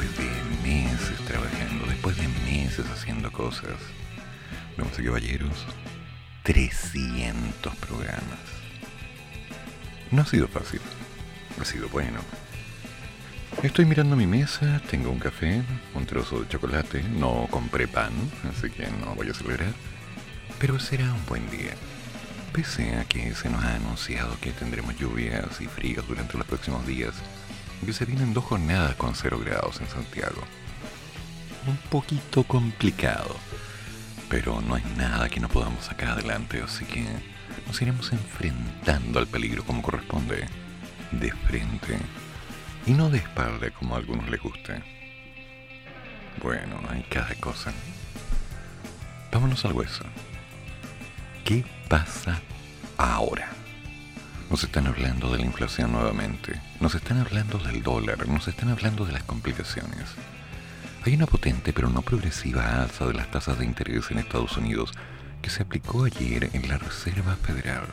después de meses trabajando, después de meses haciendo cosas, vamos a caballeros, 300 programas. No ha sido fácil, ha sido bueno. Estoy mirando mi mesa, tengo un café, un trozo de chocolate, no compré pan, así que no voy a celebrar, pero será un buen día. Pese a que se nos ha anunciado que tendremos lluvias y fríos durante los próximos días, que se vienen dos jornadas con cero grados en Santiago. Un poquito complicado, pero no hay nada que no podamos sacar adelante, así que nos iremos enfrentando al peligro como corresponde, de frente y no de espalda como a algunos les guste. Bueno, hay cada cosa. Vámonos al hueso. ¿Qué pasa ahora? Nos están hablando de la inflación nuevamente, nos están hablando del dólar, nos están hablando de las complicaciones. Hay una potente pero no progresiva alza de las tasas de interés en Estados Unidos que se aplicó ayer en la Reserva Federal,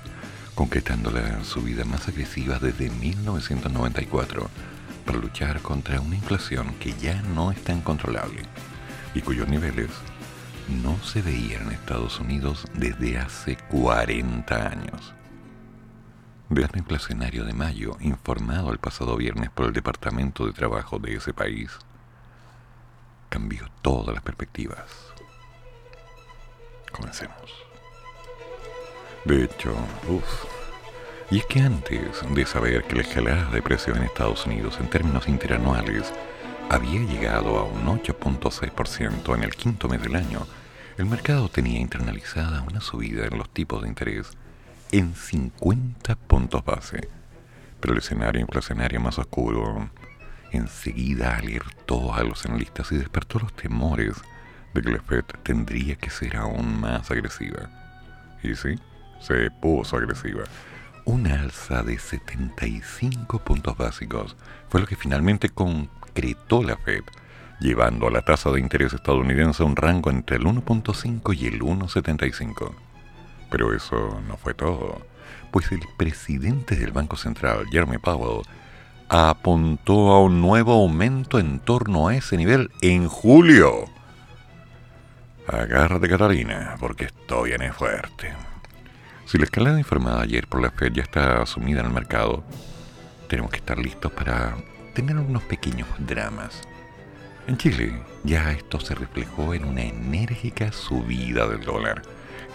concretando la subida más agresiva desde 1994 para luchar contra una inflación que ya no es tan controlable y cuyos niveles no se veían en Estados Unidos desde hace 40 años dato inflacionario de mayo, informado el pasado viernes por el Departamento de Trabajo de ese país, cambió todas las perspectivas. Comencemos. De hecho, uff. Y es que antes de saber que la escalada de precios en Estados Unidos en términos interanuales había llegado a un 8.6% en el quinto mes del año, el mercado tenía internalizada una subida en los tipos de interés en 50 puntos base. Pero el escenario inflacionario más oscuro enseguida alertó a los analistas y despertó los temores de que la Fed tendría que ser aún más agresiva. Y sí, se puso agresiva. Una alza de 75 puntos básicos fue lo que finalmente concretó la Fed, llevando a la tasa de interés estadounidense a un rango entre el 1.5 y el 1.75. Pero eso no fue todo, pues el presidente del Banco Central, Jeremy Powell, apuntó a un nuevo aumento en torno a ese nivel en julio. Agárrate Catalina, porque esto viene fuerte. Si la escalada informada ayer por la Fed ya está asumida en el mercado, tenemos que estar listos para tener unos pequeños dramas. En Chile ya esto se reflejó en una enérgica subida del dólar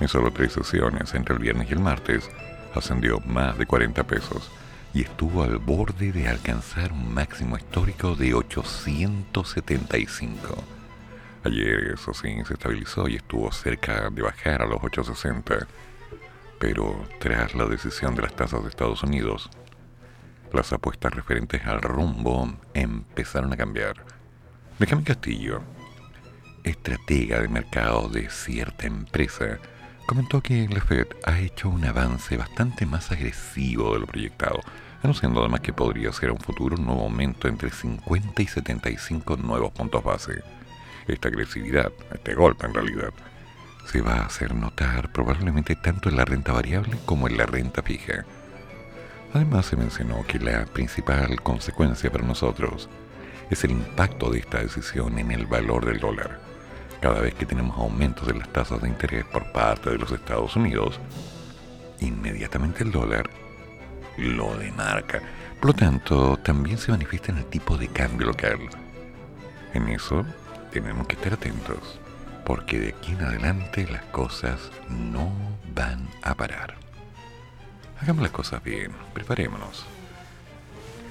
en solo tres sesiones, entre el viernes y el martes, ascendió más de 40 pesos y estuvo al borde de alcanzar un máximo histórico de 875. Ayer eso sí se estabilizó y estuvo cerca de bajar a los 860, pero tras la decisión de las tasas de Estados Unidos, las apuestas referentes al rumbo empezaron a cambiar. Benjamin Castillo, estratega de mercado de cierta empresa, comentó que la Fed ha hecho un avance bastante más agresivo de lo proyectado, anunciando además que podría ser un futuro un nuevo aumento entre 50 y 75 nuevos puntos base. Esta agresividad, este golpe en realidad, se va a hacer notar probablemente tanto en la renta variable como en la renta fija. Además se mencionó que la principal consecuencia para nosotros es el impacto de esta decisión en el valor del dólar cada vez que tenemos aumentos de las tasas de interés por parte de los Estados Unidos, inmediatamente el dólar lo demarca. Por lo tanto, también se manifiesta en el tipo de cambio local. En eso tenemos que estar atentos, porque de aquí en adelante las cosas no van a parar. Hagamos las cosas bien, preparémonos.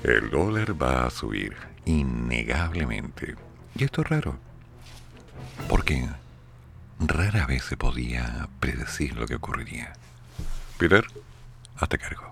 El dólar va a subir, innegablemente. Y esto es raro porque rara vez se podía predecir lo que ocurriría. Peter, hazte cargo.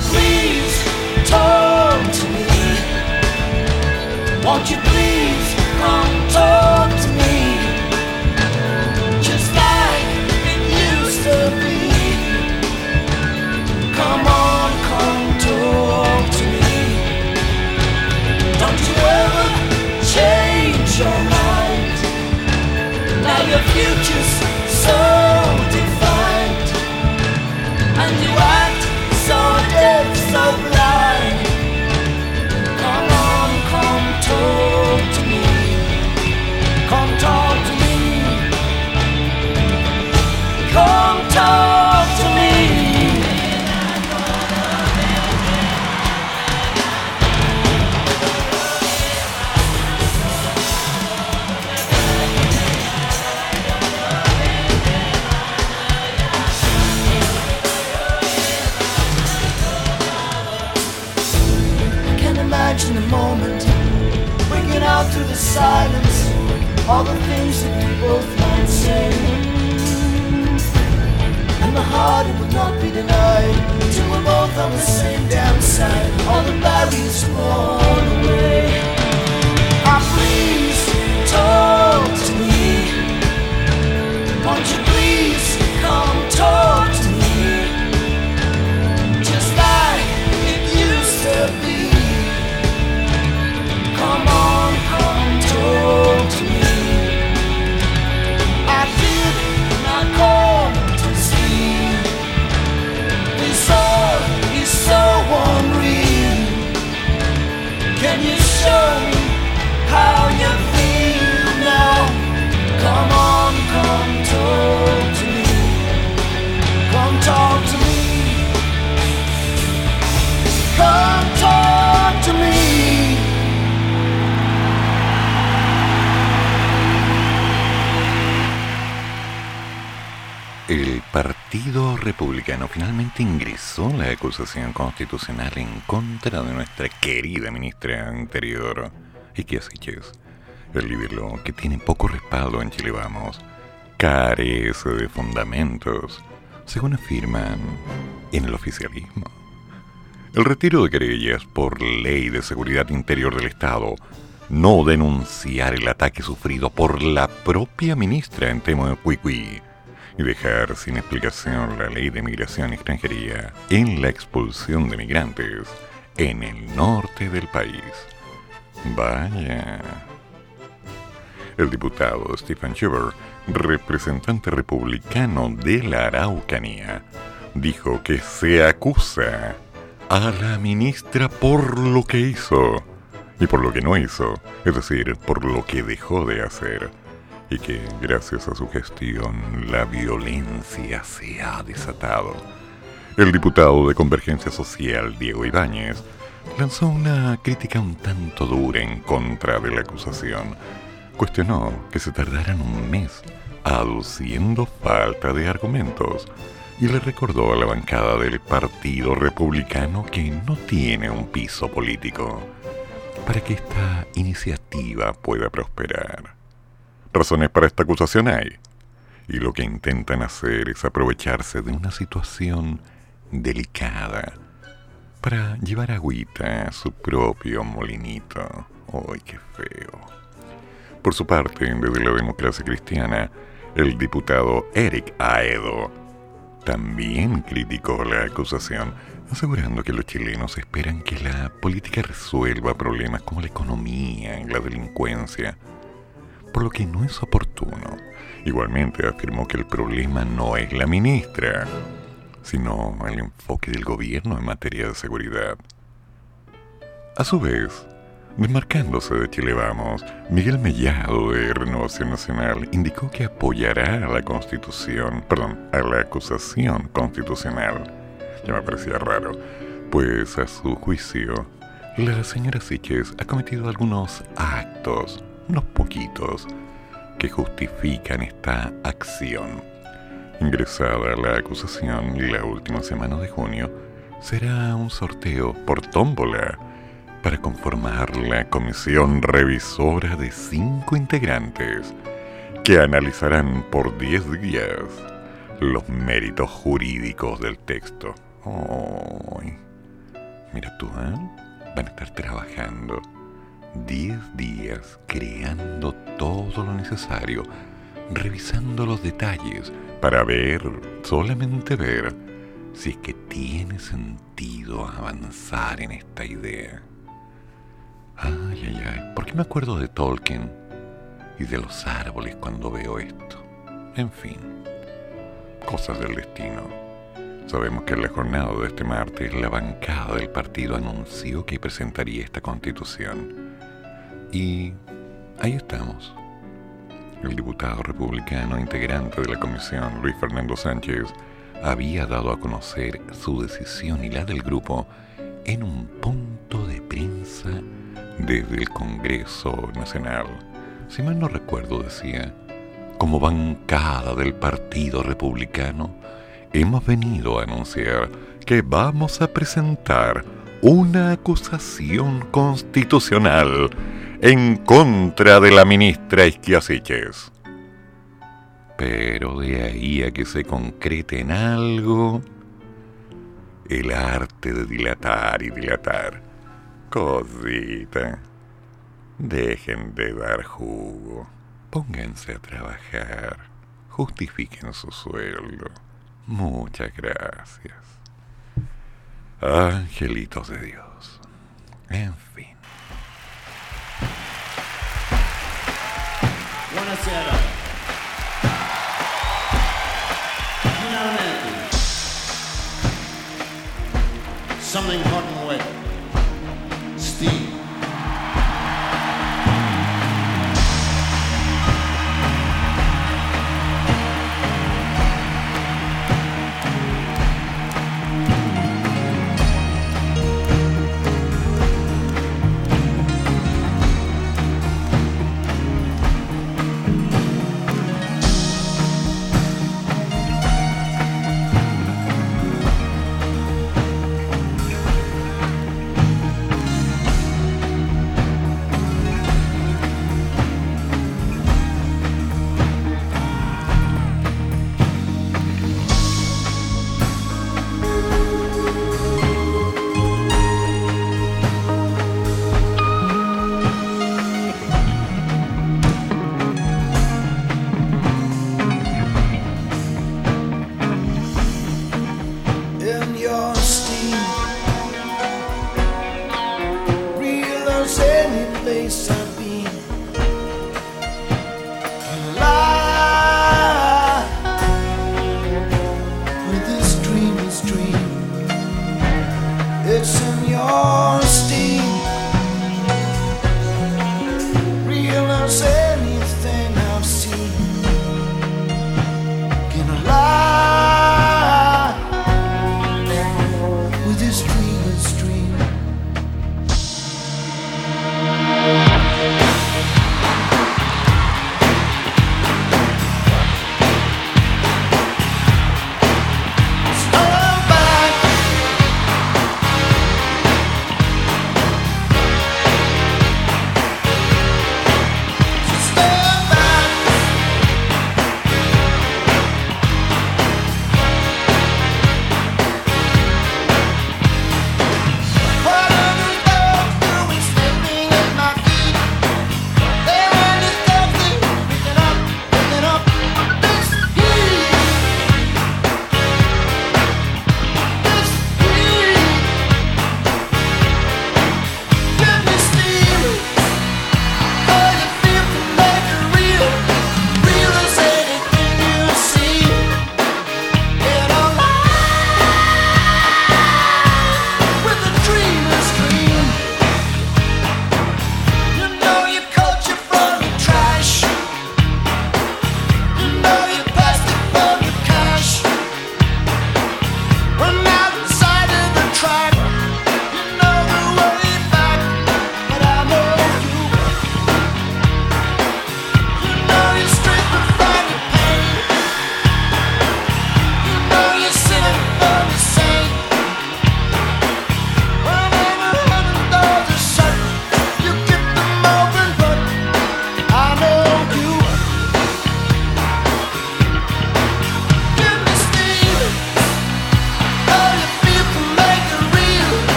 Please talk to me. Won't you please come talk to me? Just like it used to be. Come on, come talk to me. Don't you ever change your mind. Now your future's so. so silence all the things that we both might say. And the heart it would not be denied till we're both on the same damn side. All the barriers worn away. Ah, please talk to me. Won't you please come talk? show me. Acusación constitucional en contra de nuestra querida ministra Interior, Iki es El libro, que tiene poco respaldo en Chile Vamos, carece de fundamentos, según afirman en el oficialismo. El retiro de querellas por ley de seguridad interior del Estado, no denunciar el ataque sufrido por la propia ministra en tema de Cuicui, y dejar sin explicación la ley de migración y extranjería en la expulsión de migrantes en el norte del país. Vaya. El diputado Stephen Schuber, representante republicano de la Araucanía, dijo que se acusa a la ministra por lo que hizo y por lo que no hizo, es decir, por lo que dejó de hacer y que gracias a su gestión la violencia se ha desatado. El diputado de Convergencia Social, Diego Ibáñez, lanzó una crítica un tanto dura en contra de la acusación. Cuestionó que se tardaran un mes aduciendo falta de argumentos y le recordó a la bancada del Partido Republicano que no tiene un piso político para que esta iniciativa pueda prosperar. Razones para esta acusación hay. Y lo que intentan hacer es aprovecharse de una situación delicada para llevar agüita a su propio molinito. ¡Ay, qué feo! Por su parte, desde la democracia cristiana, el diputado Eric Aedo también criticó la acusación, asegurando que los chilenos esperan que la política resuelva problemas como la economía y la delincuencia por lo que no es oportuno. Igualmente afirmó que el problema no es la ministra, sino el enfoque del gobierno en materia de seguridad. A su vez, desmarcándose de Chile Vamos, Miguel Mellado de Renovación Nacional indicó que apoyará a la constitución, perdón, a la acusación constitucional. Ya me parecía raro, pues a su juicio, la señora Siches ha cometido algunos actos unos poquitos que justifican esta acción. Ingresada la acusación la última semana de junio, será un sorteo por tómbola para conformar la comisión revisora de cinco integrantes que analizarán por 10 días los méritos jurídicos del texto. mira tú, ¿eh? Van a estar trabajando 10 días creando todo lo necesario, revisando los detalles para ver, solamente ver, si es que tiene sentido avanzar en esta idea. Ay, ay, ay, ¿por qué me acuerdo de Tolkien y de los árboles cuando veo esto? En fin, cosas del destino. Sabemos que en la jornada de este martes la bancada del partido anunció que presentaría esta constitución. Y ahí estamos. El diputado republicano integrante de la comisión, Luis Fernando Sánchez, había dado a conocer su decisión y la del grupo en un punto de prensa desde el Congreso Nacional. Si mal no recuerdo, decía, como bancada del Partido Republicano, hemos venido a anunciar que vamos a presentar una acusación constitucional en contra de la ministra Isquiasiches. Pero de ahí a que se concrete en algo, el arte de dilatar y dilatar. Cosita. Dejen de dar jugo. Pónganse a trabajar. Justifiquen su sueldo. Muchas gracias. Angelitos de Dios. En fin. Buonasera. Finalmente. Something hot and wet. Steve.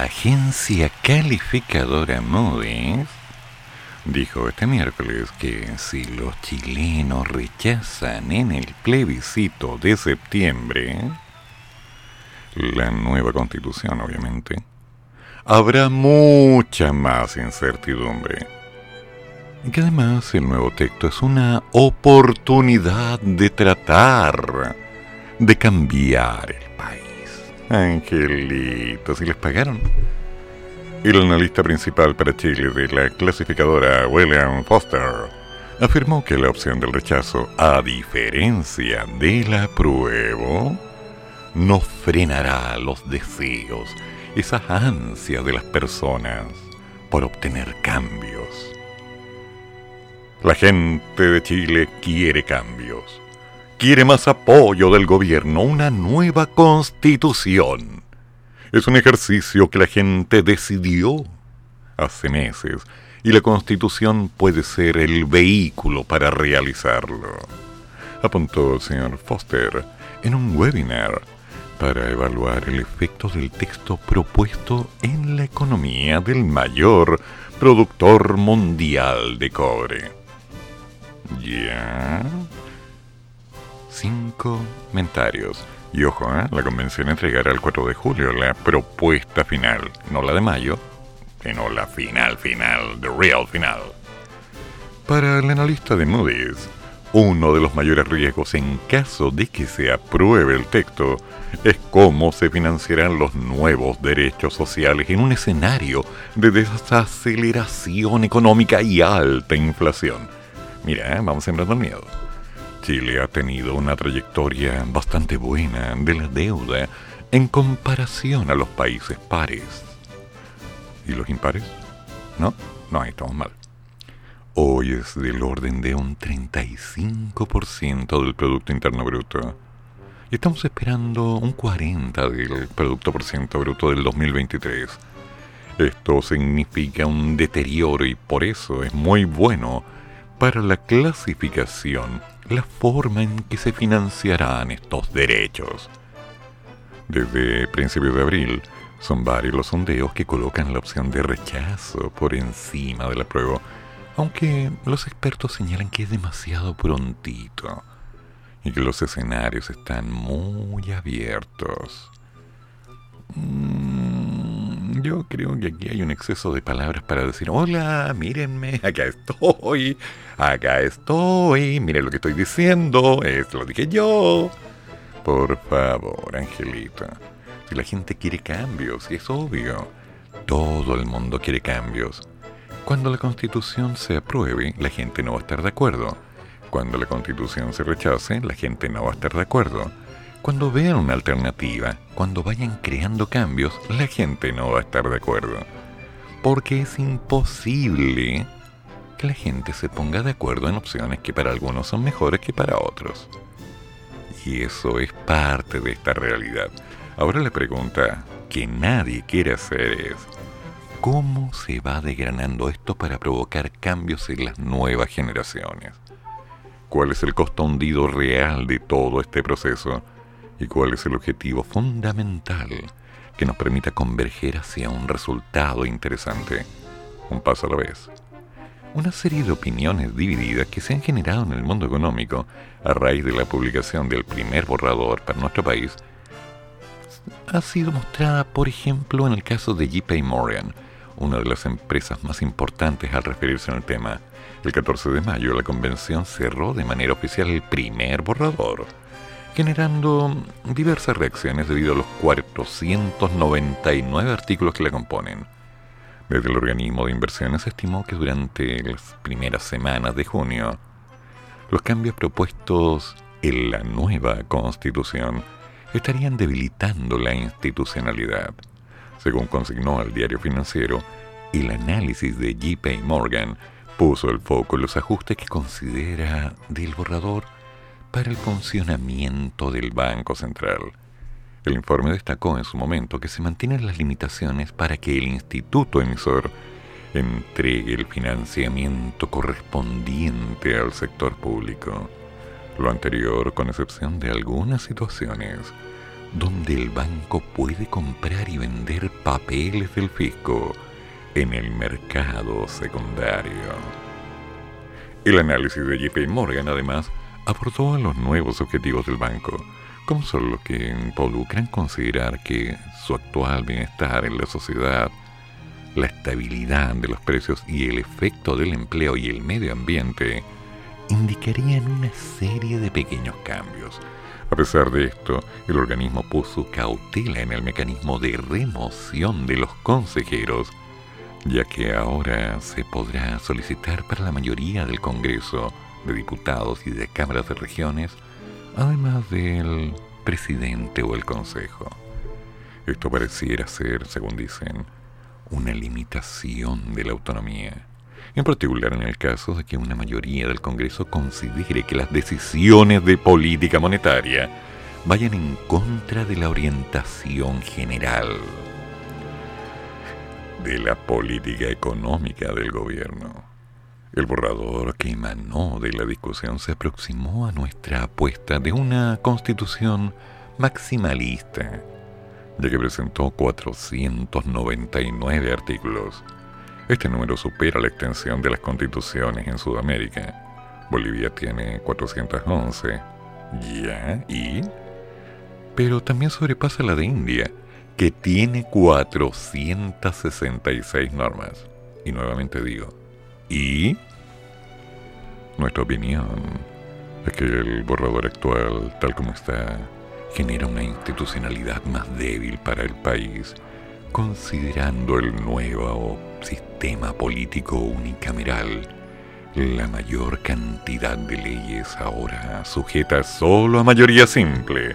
La agencia calificadora Moody's dijo este miércoles que si los chilenos rechazan en el plebiscito de septiembre la nueva constitución, obviamente, habrá mucha más incertidumbre. Y que además el nuevo texto es una oportunidad de tratar de cambiar país. Angelito, si les pagaron. El analista principal para Chile de la clasificadora William Foster afirmó que la opción del rechazo, a diferencia del apruebo, no frenará los deseos, esas ansias de las personas por obtener cambios. La gente de Chile quiere cambios, quiere más apoyo del gobierno, una nueva constitución. Es un ejercicio que la gente decidió hace meses y la constitución puede ser el vehículo para realizarlo, apuntó el señor Foster en un webinar para evaluar el efecto del texto propuesto en la economía del mayor productor mundial de cobre. ¿Ya? Cinco comentarios. Y ojo, ¿eh? la convención entregará el 4 de julio la propuesta final, no la de mayo, sino la final final, the real final. Para el analista de Moody's, uno de los mayores riesgos en caso de que se apruebe el texto es cómo se financiarán los nuevos derechos sociales en un escenario de desaceleración económica y alta inflación. Mira, ¿eh? vamos sembrando miedo. Chile ha tenido una trayectoria bastante buena de la deuda en comparación a los países pares. ¿Y los impares? No, no, ahí estamos mal. Hoy es del orden de un 35% del Producto Interno Bruto. Y estamos esperando un 40% del Producto por ciento Bruto del 2023. Esto significa un deterioro y por eso es muy bueno para la clasificación la forma en que se financiarán estos derechos. Desde principios de abril, son varios los sondeos que colocan la opción de rechazo por encima de la prueba aunque los expertos señalan que es demasiado prontito y que los escenarios están muy abiertos. Mm, yo creo que aquí hay un exceso de palabras para decir, hola, mírenme, acá estoy, acá estoy, miren lo que estoy diciendo, esto lo dije yo. Por favor, Angelita, si la gente quiere cambios, y es obvio, todo el mundo quiere cambios. Cuando la constitución se apruebe, la gente no va a estar de acuerdo. Cuando la constitución se rechace, la gente no va a estar de acuerdo. Cuando vean una alternativa, cuando vayan creando cambios, la gente no va a estar de acuerdo. Porque es imposible que la gente se ponga de acuerdo en opciones que para algunos son mejores que para otros. Y eso es parte de esta realidad. Ahora la pregunta que nadie quiere hacer es, ¿Cómo se va degranando esto para provocar cambios en las nuevas generaciones? ¿Cuál es el costo hundido real de todo este proceso? ¿Y cuál es el objetivo fundamental que nos permita converger hacia un resultado interesante? Un paso a la vez. Una serie de opiniones divididas que se han generado en el mundo económico a raíz de la publicación del primer borrador para nuestro país ha sido mostrada, por ejemplo, en el caso de JP Morgan, una de las empresas más importantes al referirse al tema. El 14 de mayo la convención cerró de manera oficial el primer borrador, generando diversas reacciones debido a los 499 artículos que la componen. Desde el organismo de inversiones estimó que durante las primeras semanas de junio, los cambios propuestos en la nueva constitución estarían debilitando la institucionalidad según consignó al diario financiero, el análisis de JP Morgan puso el foco en los ajustes que considera del borrador para el funcionamiento del Banco Central. El informe destacó en su momento que se mantienen las limitaciones para que el instituto emisor entregue el financiamiento correspondiente al sector público. Lo anterior, con excepción de algunas situaciones, donde el banco puede comprar y vender papeles del fisco en el mercado secundario. El análisis de JP Morgan, además, abordó a los nuevos objetivos del banco, son los que involucran considerar que su actual bienestar en la sociedad, la estabilidad de los precios y el efecto del empleo y el medio ambiente indicarían una serie de pequeños cambios. A pesar de esto, el organismo puso cautela en el mecanismo de remoción de los consejeros, ya que ahora se podrá solicitar para la mayoría del Congreso de Diputados y de Cámaras de Regiones, además del presidente o el Consejo. Esto pareciera ser, según dicen, una limitación de la autonomía, en particular en el caso de que una mayoría del Congreso considere que las decisiones de política monetaria vayan en contra de la orientación general de la política económica del gobierno. El borrador que emanó de la discusión se aproximó a nuestra apuesta de una constitución maximalista, ya que presentó 499 artículos. Este número supera la extensión de las constituciones en Sudamérica. Bolivia tiene 411. ¿Ya? ¿Y? Pero también sobrepasa la de India, que tiene 466 normas. Y nuevamente digo, ¿y? Nuestra opinión es que el borrador actual, tal como está, genera una institucionalidad más débil para el país, considerando el nuevo sistema político unicameral, la mayor cantidad de leyes ahora sujetas solo a mayoría simple,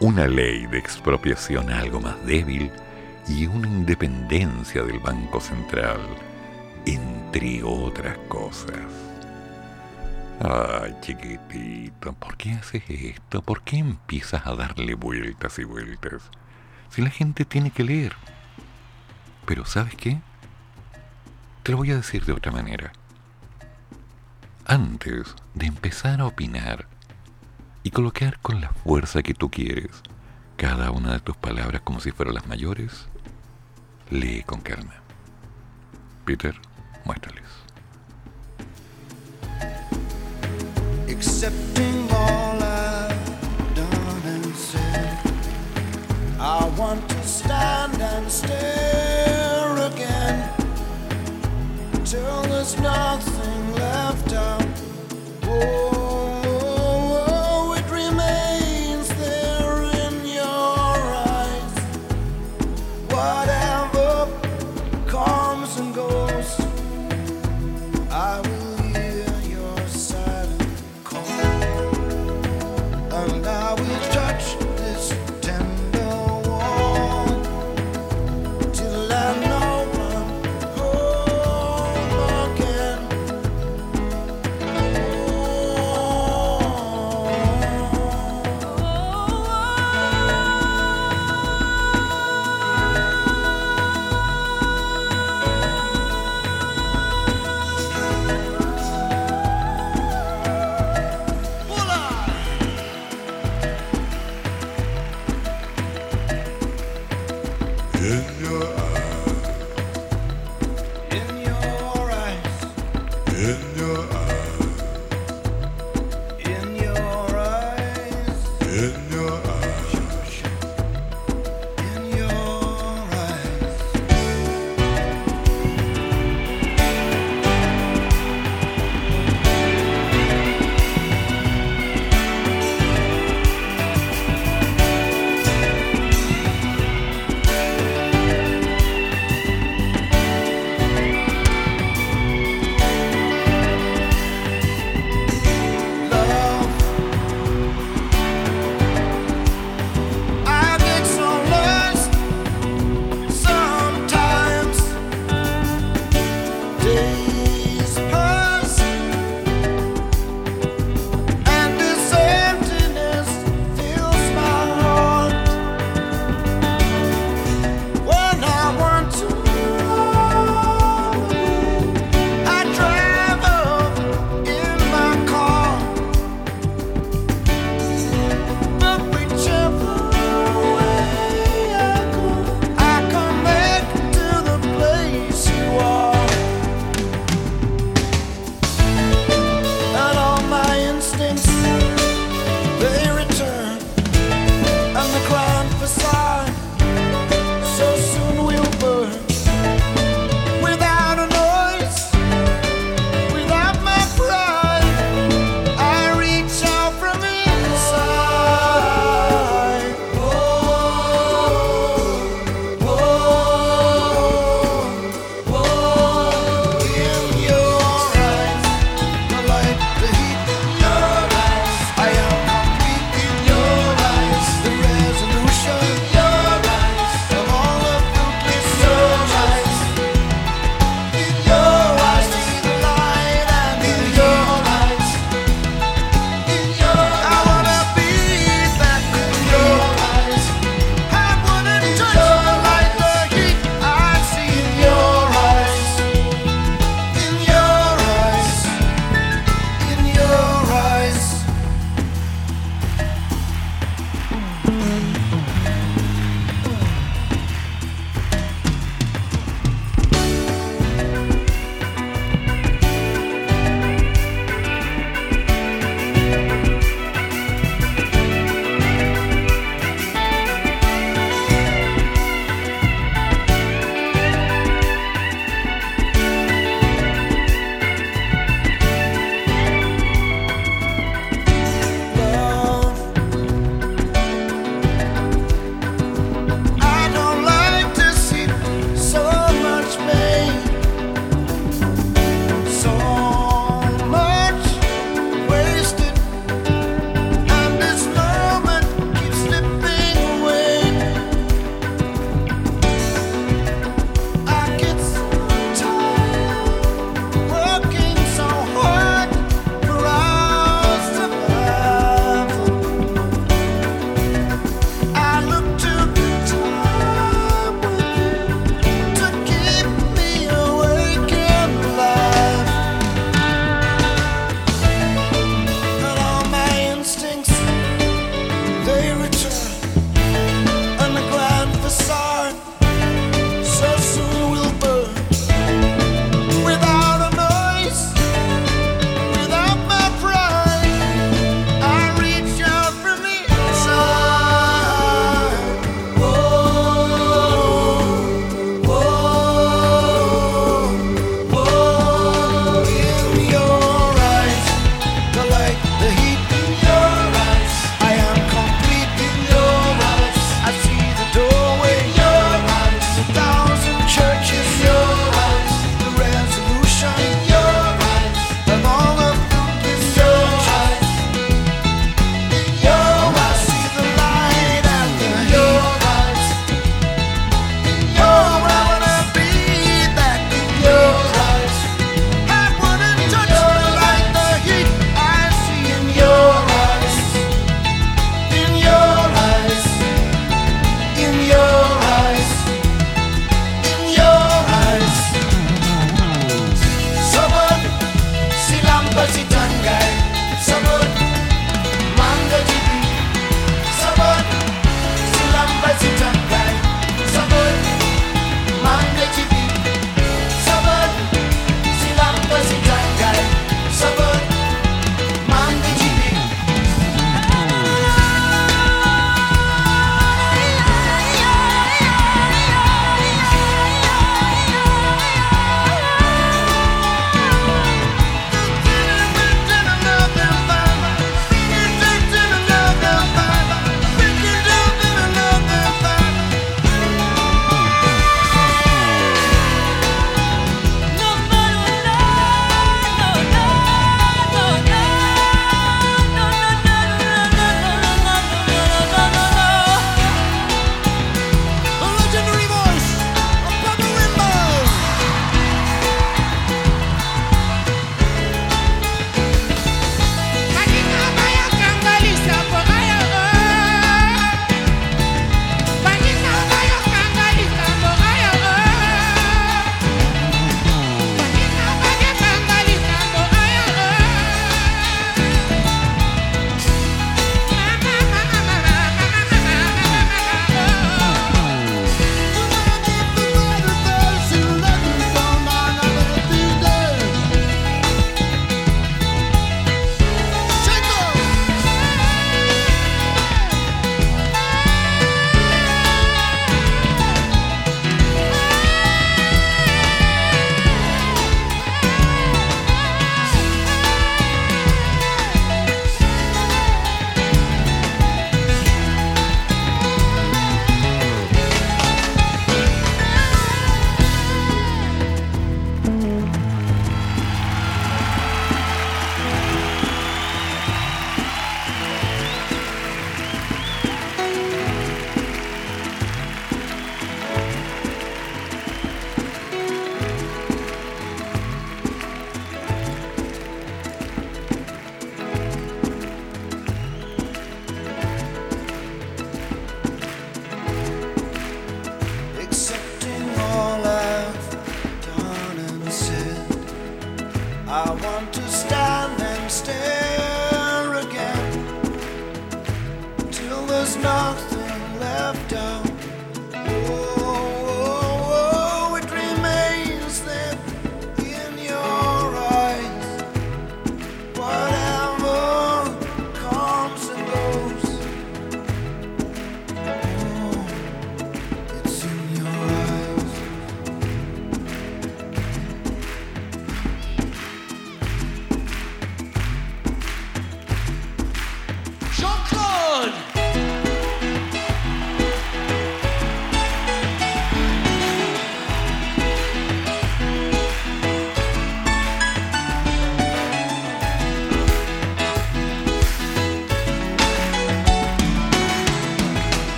una ley de expropiación algo más débil y una independencia del Banco Central, entre otras cosas. Ay, chiquitito, ¿por qué haces esto? ¿Por qué empiezas a darle vueltas y vueltas? Si la gente tiene que leer. Pero ¿sabes qué? Te lo voy a decir de otra manera. Antes de empezar a opinar y colocar con la fuerza que tú quieres cada una de tus palabras como si fueran las mayores, lee con calma. Peter, muéstrales. accepting all I've done and said. I want to stand and stare again till there's nothing left out. Oh,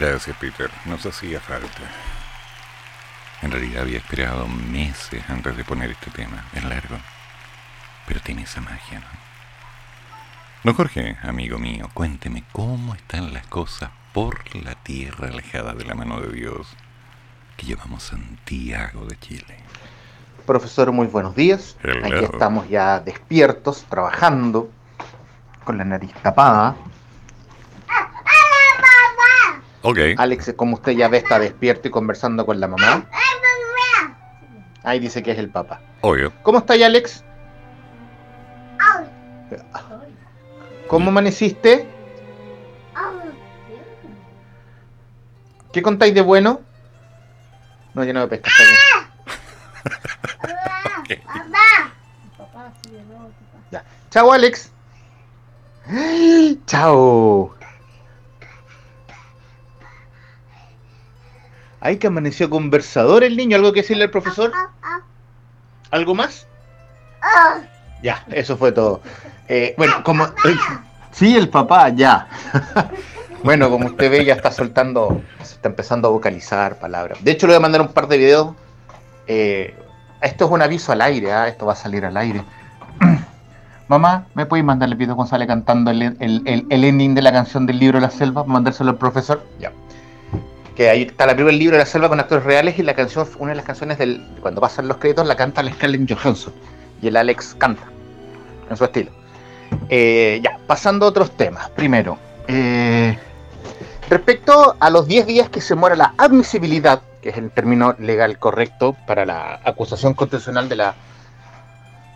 Gracias, Peter. Nos hacía falta. En realidad había esperado meses antes de poner este tema. Es largo. Pero tiene esa magia, ¿no? Don Jorge, amigo mío, cuénteme cómo están las cosas por la tierra alejada de la mano de Dios que llamamos Santiago de Chile. Profesor, muy buenos días. Hello. Aquí estamos ya despiertos, trabajando, con la nariz tapada. Ok. Alex, como usted ya ve, está despierto y conversando con la mamá. Ahí dice que es el papá. Obvio. ¿Cómo está ahí, Alex? ¿Cómo amaneciste? ¿Qué contáis de bueno? No, ya no me pesca. Ya. Chao, Alex. Chao. Ay, que amaneció conversador el niño. ¿Algo que decirle al profesor? ¿Algo más? Ya, eso fue todo. Eh, bueno, como... eh, sí, el papá, ya. bueno, como usted ve, ya está soltando, se está empezando a vocalizar palabras. De hecho, le voy a mandar un par de videos. Eh, esto es un aviso al aire, ¿ah? esto va a salir al aire. Mamá, ¿me puedes mandar el video sale cantando el, el- ending de la canción del libro la selva? Mandárselo al profesor. Ya. Ahí está la El libro de la selva con actores reales y la canción, una de las canciones del cuando pasan los créditos la canta la Scarlett Johansson y el Alex canta en su estilo. Eh, ya, pasando a otros temas. Primero, eh, respecto a los 10 días que se muera la admisibilidad, que es el término legal correcto para la acusación constitucional de la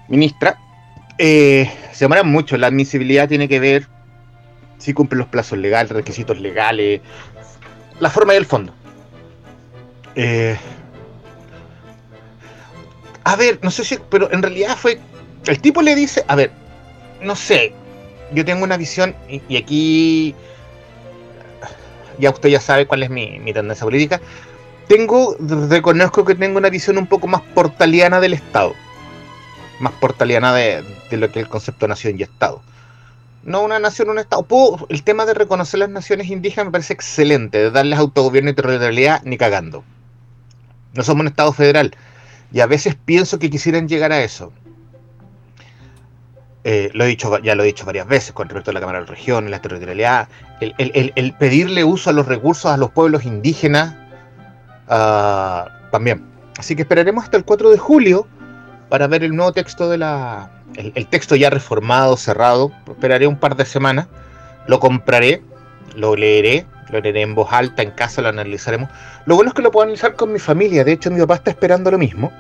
ministra, eh, se demora mucho. La admisibilidad tiene que ver si cumple los plazos legales, requisitos legales, la forma y el fondo. Eh, a ver, no sé si, pero en realidad fue. El tipo le dice, a ver, no sé, yo tengo una visión, y, y aquí ya usted ya sabe cuál es mi, mi tendencia política. Tengo, reconozco que tengo una visión un poco más portaliana del Estado. Más portaliana de, de lo que es el concepto de nación y Estado. No una nación, un Estado. El tema de reconocer las naciones indígenas me parece excelente, de darles autogobierno y territorialidad, ni cagando. No somos un Estado federal. Y a veces pienso que quisieran llegar a eso. eh, lo he dicho, ya lo he dicho varias veces con respecto a la Cámara de Región, la territorialidad, el, el, el, pedirle uso a los recursos a los pueblos indígenas uh, también. Así que esperaremos hasta el 4 de julio para ver el nuevo texto de la. El, texto ya reformado, cerrado. Esperaré un par de semanas. Lo compraré, lo leeré, lo leeré en voz alta en casa, lo analizaremos. Lo bueno es que lo puedo analizar con mi familia. De hecho, mi papá está esperando lo mismo.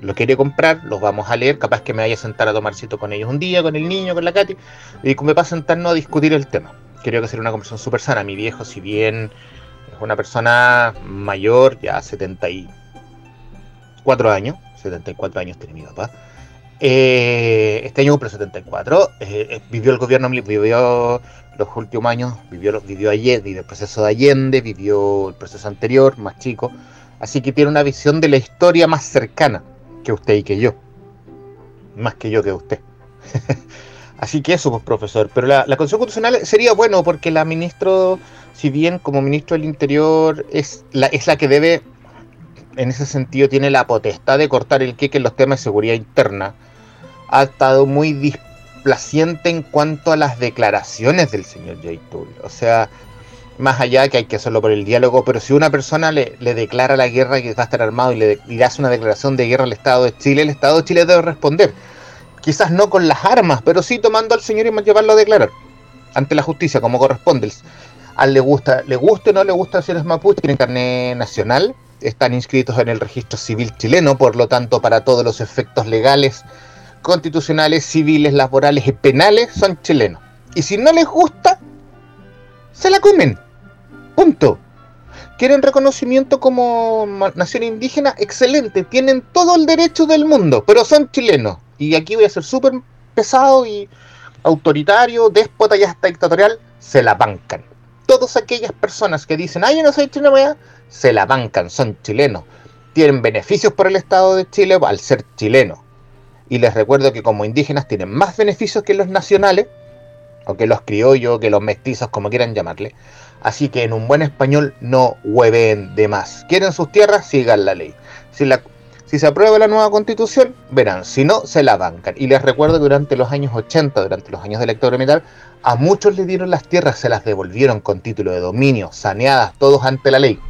Lo quiere comprar, los vamos a leer. Capaz que me vaya a sentar a tomarcito con ellos un día, con el niño, con la Katy. Y me va a sentarnos a discutir el tema. Creo que será una conversación súper sana. Mi viejo, si bien es una persona mayor, ya 74 años, 74 años tiene mi papá. Eh, este año cumple 74. Eh, eh, vivió el gobierno, vivió los últimos años, vivió, vivió, Allende, vivió el proceso de Allende, vivió el proceso anterior, más chico. Así que tiene una visión de la historia más cercana que usted y que yo. Más que yo que usted. Así que eso, pues, profesor. Pero la, la Constitucional sería bueno porque la ministro, si bien como ministro del Interior es la, es la que debe, en ese sentido, tiene la potestad de cortar el queque en los temas de seguridad interna, ha estado muy displaciente en cuanto a las declaraciones del señor J. Tool. O sea, más allá que hay que hacerlo por el diálogo, pero si una persona le, declara la guerra y va a estar armado y le, hace una declaración de guerra al Estado de Chile, el Estado de Chile debe responder. Quizás no con las armas, pero sí tomando al señor y llevarlo a declarar ante la justicia como corresponde. Le gusta, le guste o no le gusta si eres mapuche, tienen carnet nacional, están inscritos en el registro civil chileno, por lo tanto, para todos los efectos legales constitucionales, civiles, laborales y penales son chilenos. Y si no les gusta, se la comen. Punto. ¿Quieren reconocimiento como nación indígena? Excelente, tienen todo el derecho del mundo, pero son chilenos. Y aquí voy a ser súper pesado y autoritario, déspota y hasta dictatorial, se la bancan. Todas aquellas personas que dicen, ay, yo no soy chileno, se la bancan, son chilenos. Tienen beneficios por el Estado de Chile al ser chilenos y les recuerdo que como indígenas tienen más beneficios que los nacionales, o que los criollos, que los mestizos, como quieran llamarle. Así que en un buen español no hueven de más. ¿Quieren sus tierras? Sigan la ley. Si, la, si se aprueba la nueva constitución, verán. Si no, se la bancan. Y les recuerdo que durante los años 80, durante los años de la militar, a muchos le dieron las tierras, se las devolvieron con título de dominio, saneadas, todos ante la ley.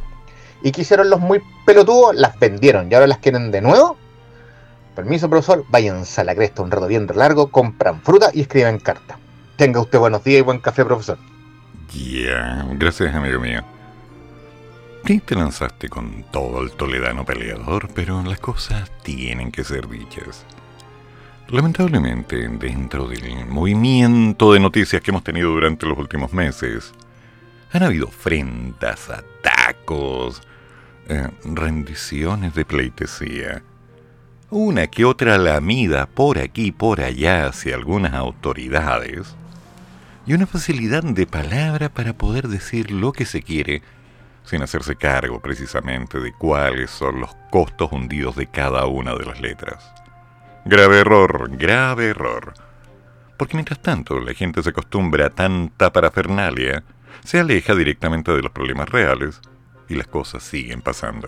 Y quisieron los muy pelotudos, las vendieron. Y ahora las quieren de nuevo Permiso, profesor, váyanse a la cresta un rato bien largo, compran fruta y escriben carta. Tenga usted buenos días y buen café, profesor. Ya, gracias, amigo mío. Sí, te lanzaste con todo el toledano peleador, pero las cosas tienen que ser dichas. Lamentablemente, dentro del movimiento de noticias que hemos tenido durante los últimos meses, han habido frentas, atacos, eh, rendiciones de pleitesía una que otra lamida por aquí y por allá hacia algunas autoridades, y una facilidad de palabra para poder decir lo que se quiere sin hacerse cargo precisamente de cuáles son los costos hundidos de cada una de las letras. Grave error, grave error. Porque mientras tanto la gente se acostumbra a tanta parafernalia, se aleja directamente de los problemas reales y las cosas siguen pasando.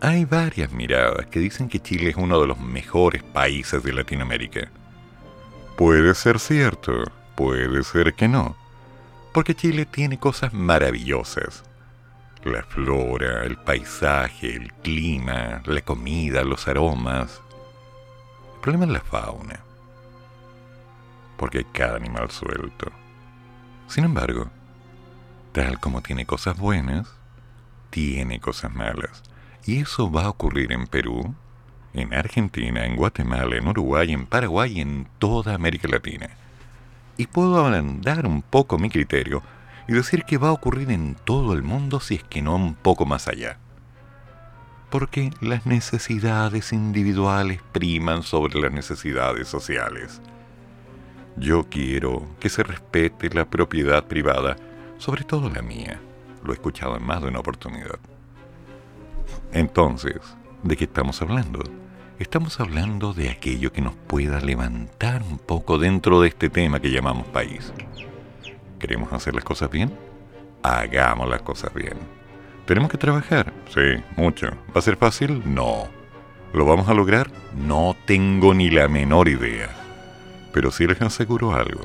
Hay varias miradas que dicen que Chile es uno de los mejores países de Latinoamérica. Puede ser cierto, puede ser que no, porque Chile tiene cosas maravillosas. La flora, el paisaje, el clima, la comida, los aromas. El problema es la fauna, porque hay cada animal suelto. Sin embargo, tal como tiene cosas buenas, tiene cosas malas. Y eso va a ocurrir en Perú, en Argentina, en Guatemala, en Uruguay, en Paraguay, en toda América Latina. Y puedo ablandar un poco mi criterio y decir que va a ocurrir en todo el mundo si es que no un poco más allá. Porque las necesidades individuales priman sobre las necesidades sociales. Yo quiero que se respete la propiedad privada, sobre todo la mía. Lo he escuchado en más de una oportunidad. Entonces, ¿de qué estamos hablando? Estamos hablando de aquello que nos pueda levantar un poco dentro de este tema que llamamos país. ¿Queremos hacer las cosas bien? Hagamos las cosas bien. ¿Tenemos que trabajar? Sí, mucho. ¿Va a ser fácil? No. ¿Lo vamos a lograr? No tengo ni la menor idea. Pero sí les aseguro algo.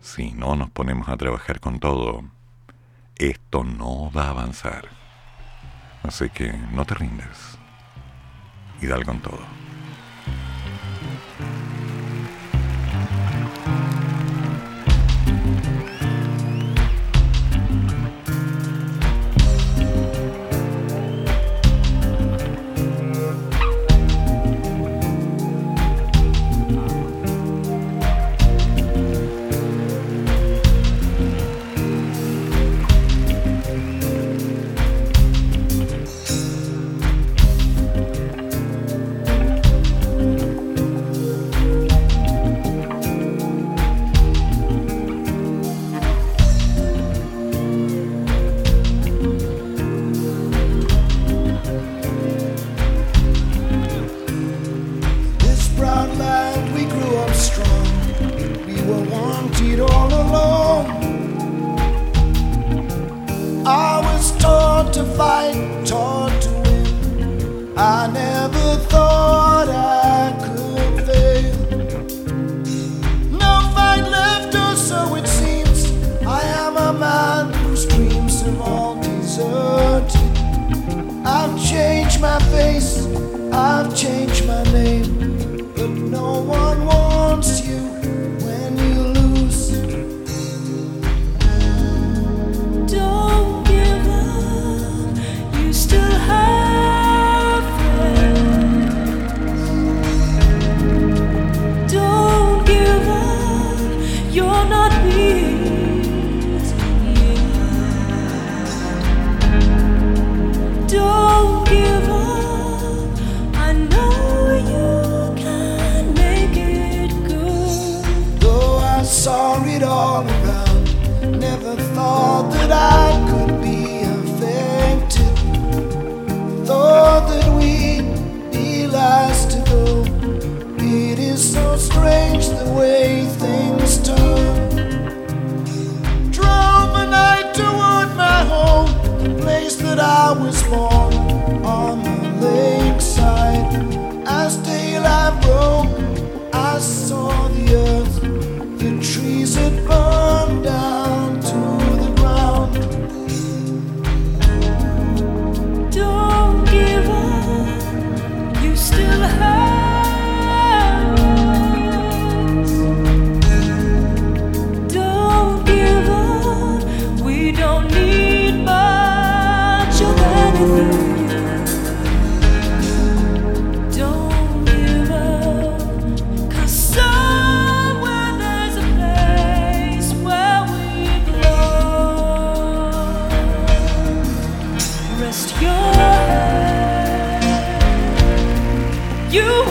Si no nos ponemos a trabajar con todo, esto no va a avanzar. Así que no te rindas. Y dale con todo.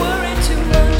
worry too much.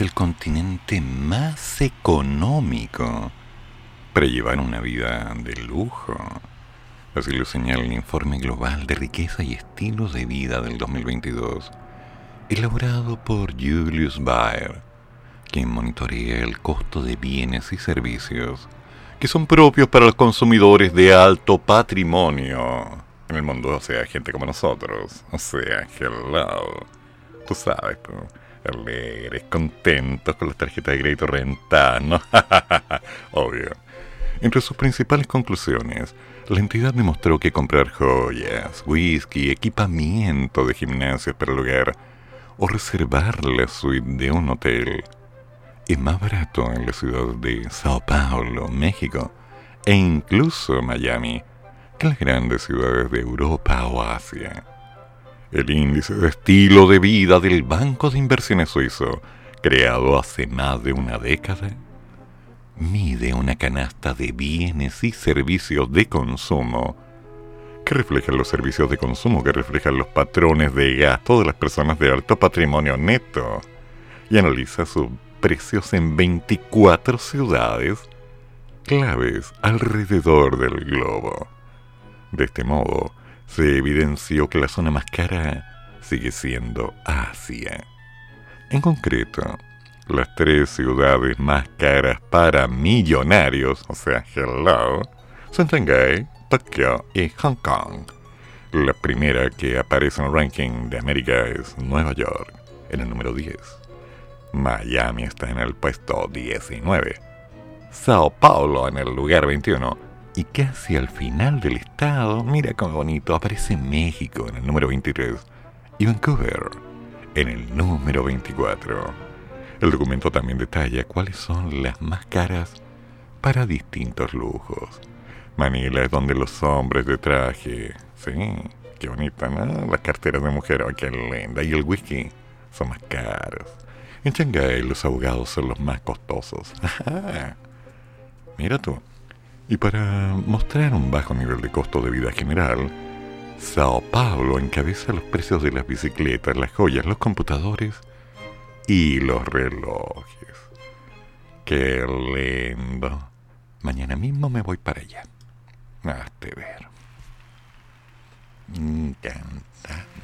El continente más económico para llevar una vida de lujo. Así lo señala el informe global de riqueza y estilo de vida del 2022, elaborado por Julius Baer, quien monitorea el costo de bienes y servicios que son propios para los consumidores de alto patrimonio. En el mundo, o sea, gente como nosotros. O sea, hello. Tú sabes. Alegres, contentos con las tarjetas de crédito rentadas, ¿no? Obvio. Entre sus principales conclusiones, la entidad demostró que comprar joyas, whisky, equipamiento de gimnasio para el hogar o reservar la suite de un hotel es más barato en la ciudad de Sao Paulo, México, e incluso Miami, que las grandes ciudades de Europa o Asia. El índice de estilo de vida del Banco de Inversiones Suizo, creado hace más de una década, mide una canasta de bienes y servicios de consumo que reflejan los servicios de consumo, que reflejan los patrones de gasto de las personas de alto patrimonio neto y analiza sus precios en 24 ciudades claves alrededor del globo. De este modo, se evidenció que la zona más cara sigue siendo Asia. En concreto, las tres ciudades más caras para millonarios, o sea, hello, son Shanghai, Tokio y Hong Kong. La primera que aparece en el ranking de América es Nueva York, en el número 10. Miami está en el puesto 19. Sao Paulo en el lugar 21. Y casi al final del estado, mira cómo bonito, aparece México en el número 23 y Vancouver en el número 24. El documento también detalla cuáles son las más caras para distintos lujos. Manila es donde los hombres de traje, sí, qué bonita, ¿no? Las carteras de mujer, oh, qué linda. Y el whisky son más caros. En Shanghái los abogados son los más costosos. Mira tú. Y para mostrar un bajo nivel de costo de vida general, Sao Paulo encabeza los precios de las bicicletas, las joyas, los computadores y los relojes. Qué lindo. Mañana mismo me voy para allá. Hazte ver. So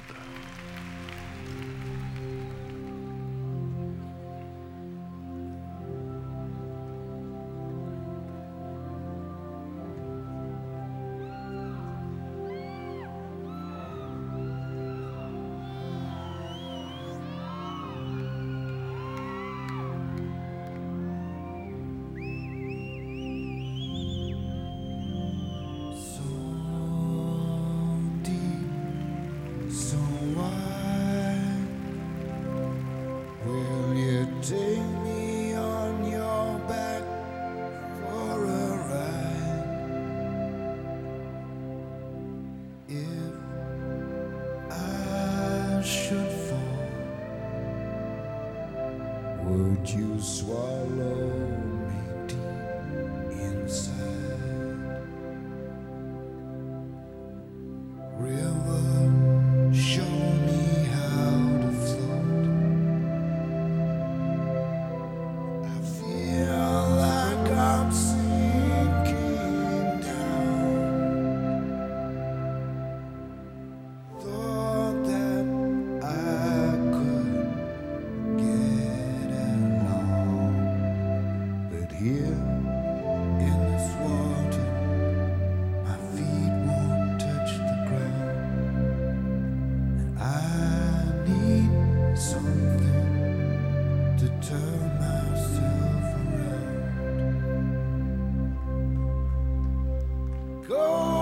go.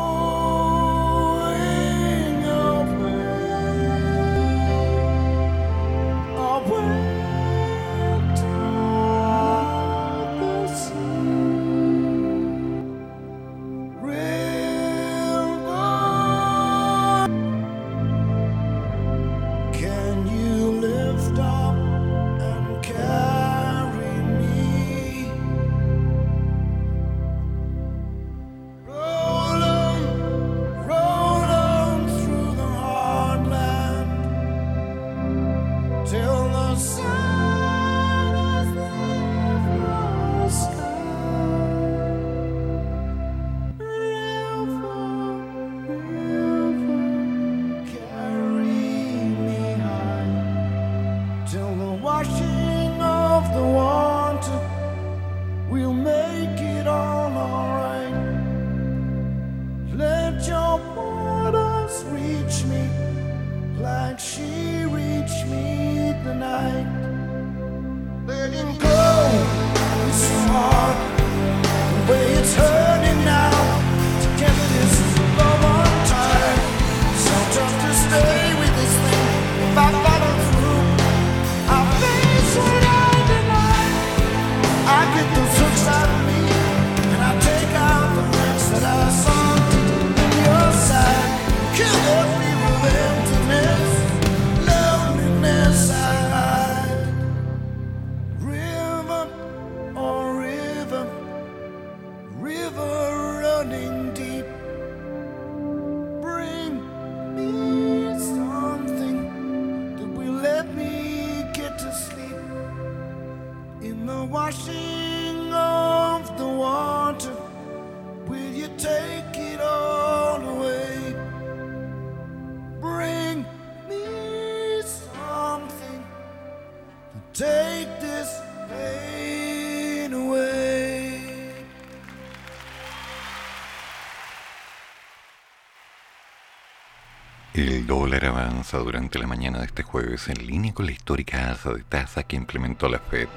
Dólar avanza durante la mañana de este jueves en línea con la histórica alza de tasa que implementó la Fed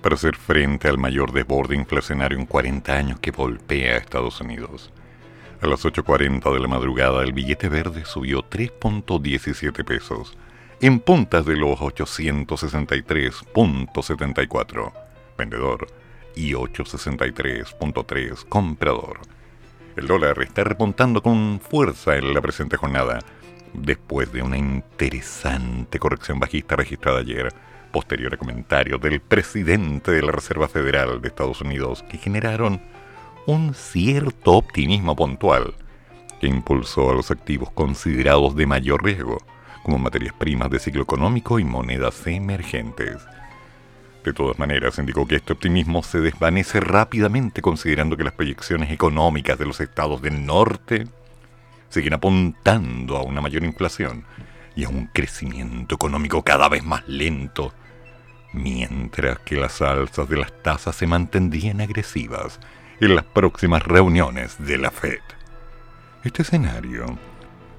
para hacer frente al mayor desborde inflacionario en 40 años que golpea a Estados Unidos. A las 8.40 de la madrugada el billete verde subió 3.17 pesos, en puntas de los 863.74 vendedor y 863.3 comprador. El dólar está repuntando con fuerza en la presente jornada, después de una interesante corrección bajista registrada ayer, posterior a comentarios del presidente de la Reserva Federal de Estados Unidos que generaron un cierto optimismo puntual que impulsó a los activos considerados de mayor riesgo, como materias primas de ciclo económico y monedas emergentes. De todas maneras, indicó que este optimismo se desvanece rápidamente considerando que las proyecciones económicas de los estados del norte siguen apuntando a una mayor inflación y a un crecimiento económico cada vez más lento, mientras que las alzas de las tasas se mantendrían agresivas en las próximas reuniones de la Fed. Este escenario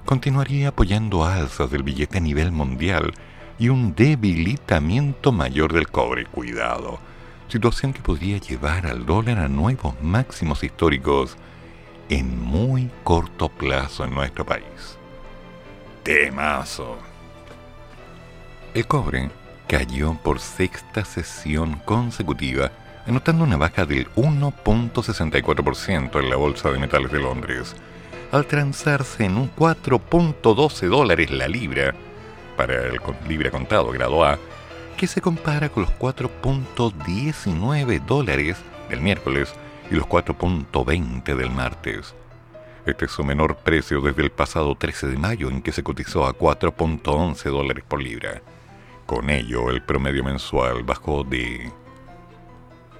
continuaría apoyando alzas del billete a nivel mundial y un debilitamiento mayor del cobre. Cuidado, situación que podría llevar al dólar a nuevos máximos históricos en muy corto plazo en nuestro país. Temazo. El cobre cayó por sexta sesión consecutiva, anotando una baja del 1.64% en la Bolsa de Metales de Londres, al transarse en un 4.12 dólares la libra para el libre contado grado A, que se compara con los 4.19 dólares del miércoles y los 4.20 del martes. Este es su menor precio desde el pasado 13 de mayo en que se cotizó a 4.11 dólares por libra. Con ello, el promedio mensual bajó de...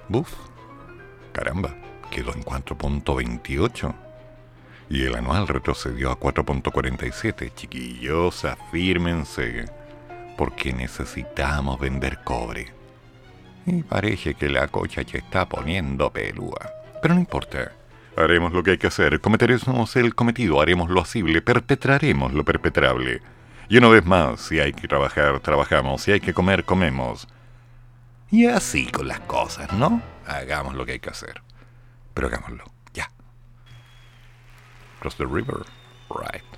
Buf, caramba, quedó en 4.28. Y el anual retrocedió a 4.47. Chiquillos, afírmense, porque necesitamos vender cobre. Y parece que la cocha se está poniendo pelúa. Pero no importa. Haremos lo que hay que hacer, cometeremos el cometido, haremos lo asible, perpetraremos lo perpetrable. Y una vez más, si hay que trabajar, trabajamos, si hay que comer, comemos. Y así con las cosas, ¿no? Hagamos lo que hay que hacer. Pero hagámoslo, ya. Cross the river, right.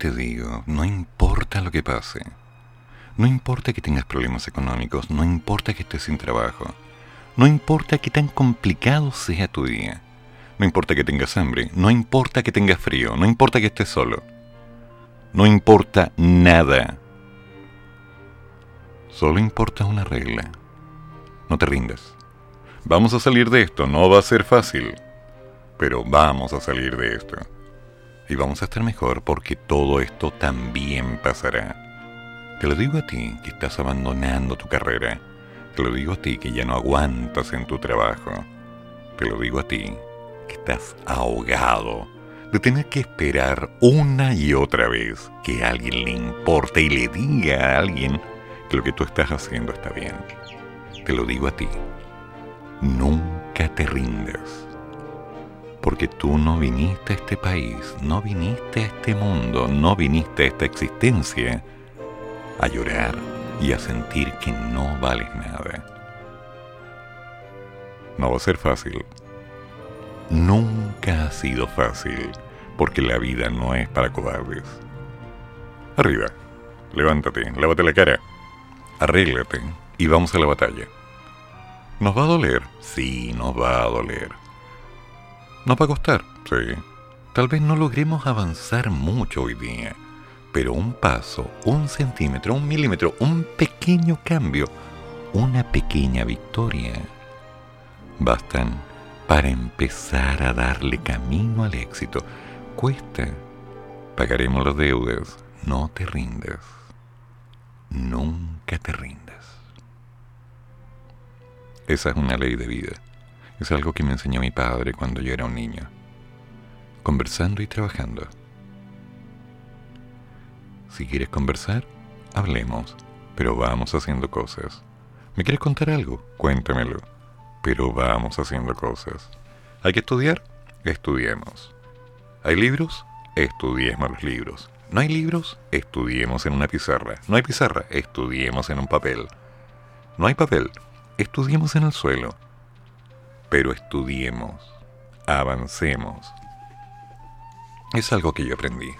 Te digo, no importa lo que pase, no importa que tengas problemas económicos, no importa que estés sin trabajo, no importa que tan complicado sea tu día, no importa que tengas hambre, no importa que tengas frío, no importa que estés solo, no importa nada. Solo importa una regla. No te rindas. Vamos a salir de esto, no va a ser fácil, pero vamos a salir de esto. Y vamos a estar mejor porque todo esto también pasará. Te lo digo a ti que estás abandonando tu carrera. Te lo digo a ti que ya no aguantas en tu trabajo. Te lo digo a ti que estás ahogado de tener que esperar una y otra vez que alguien le importe y le diga a alguien que lo que tú estás haciendo está bien. Te lo digo a ti. Nunca te rindas. Porque tú no viniste a este país, no viniste a este mundo, no viniste a esta existencia a llorar y a sentir que no vales nada. No va a ser fácil. Nunca ha sido fácil, porque la vida no es para cobardes. Arriba, levántate, lávate la cara, arréglate y vamos a la batalla. ¿Nos va a doler? Sí, nos va a doler. ¿Nos va a costar? Sí. Tal vez no logremos avanzar mucho hoy día, pero un paso, un centímetro, un milímetro, un pequeño cambio, una pequeña victoria, bastan para empezar a darle camino al éxito. Cuesta. Pagaremos las deudas. No te rindas. Nunca te rindas. Esa es una ley de vida. Es algo que me enseñó mi padre cuando yo era un niño. Conversando y trabajando. Si quieres conversar, hablemos, pero vamos haciendo cosas. ¿Me quieres contar algo? Cuéntamelo, pero vamos haciendo cosas. ¿Hay que estudiar? Estudiemos. ¿Hay libros? Estudiemos los libros. ¿No hay libros? Estudiemos en una pizarra. ¿No hay pizarra? Estudiemos en un papel. ¿No hay papel? Estudiemos en el suelo. Pero estudiemos. Avancemos. Es algo que yo aprendí.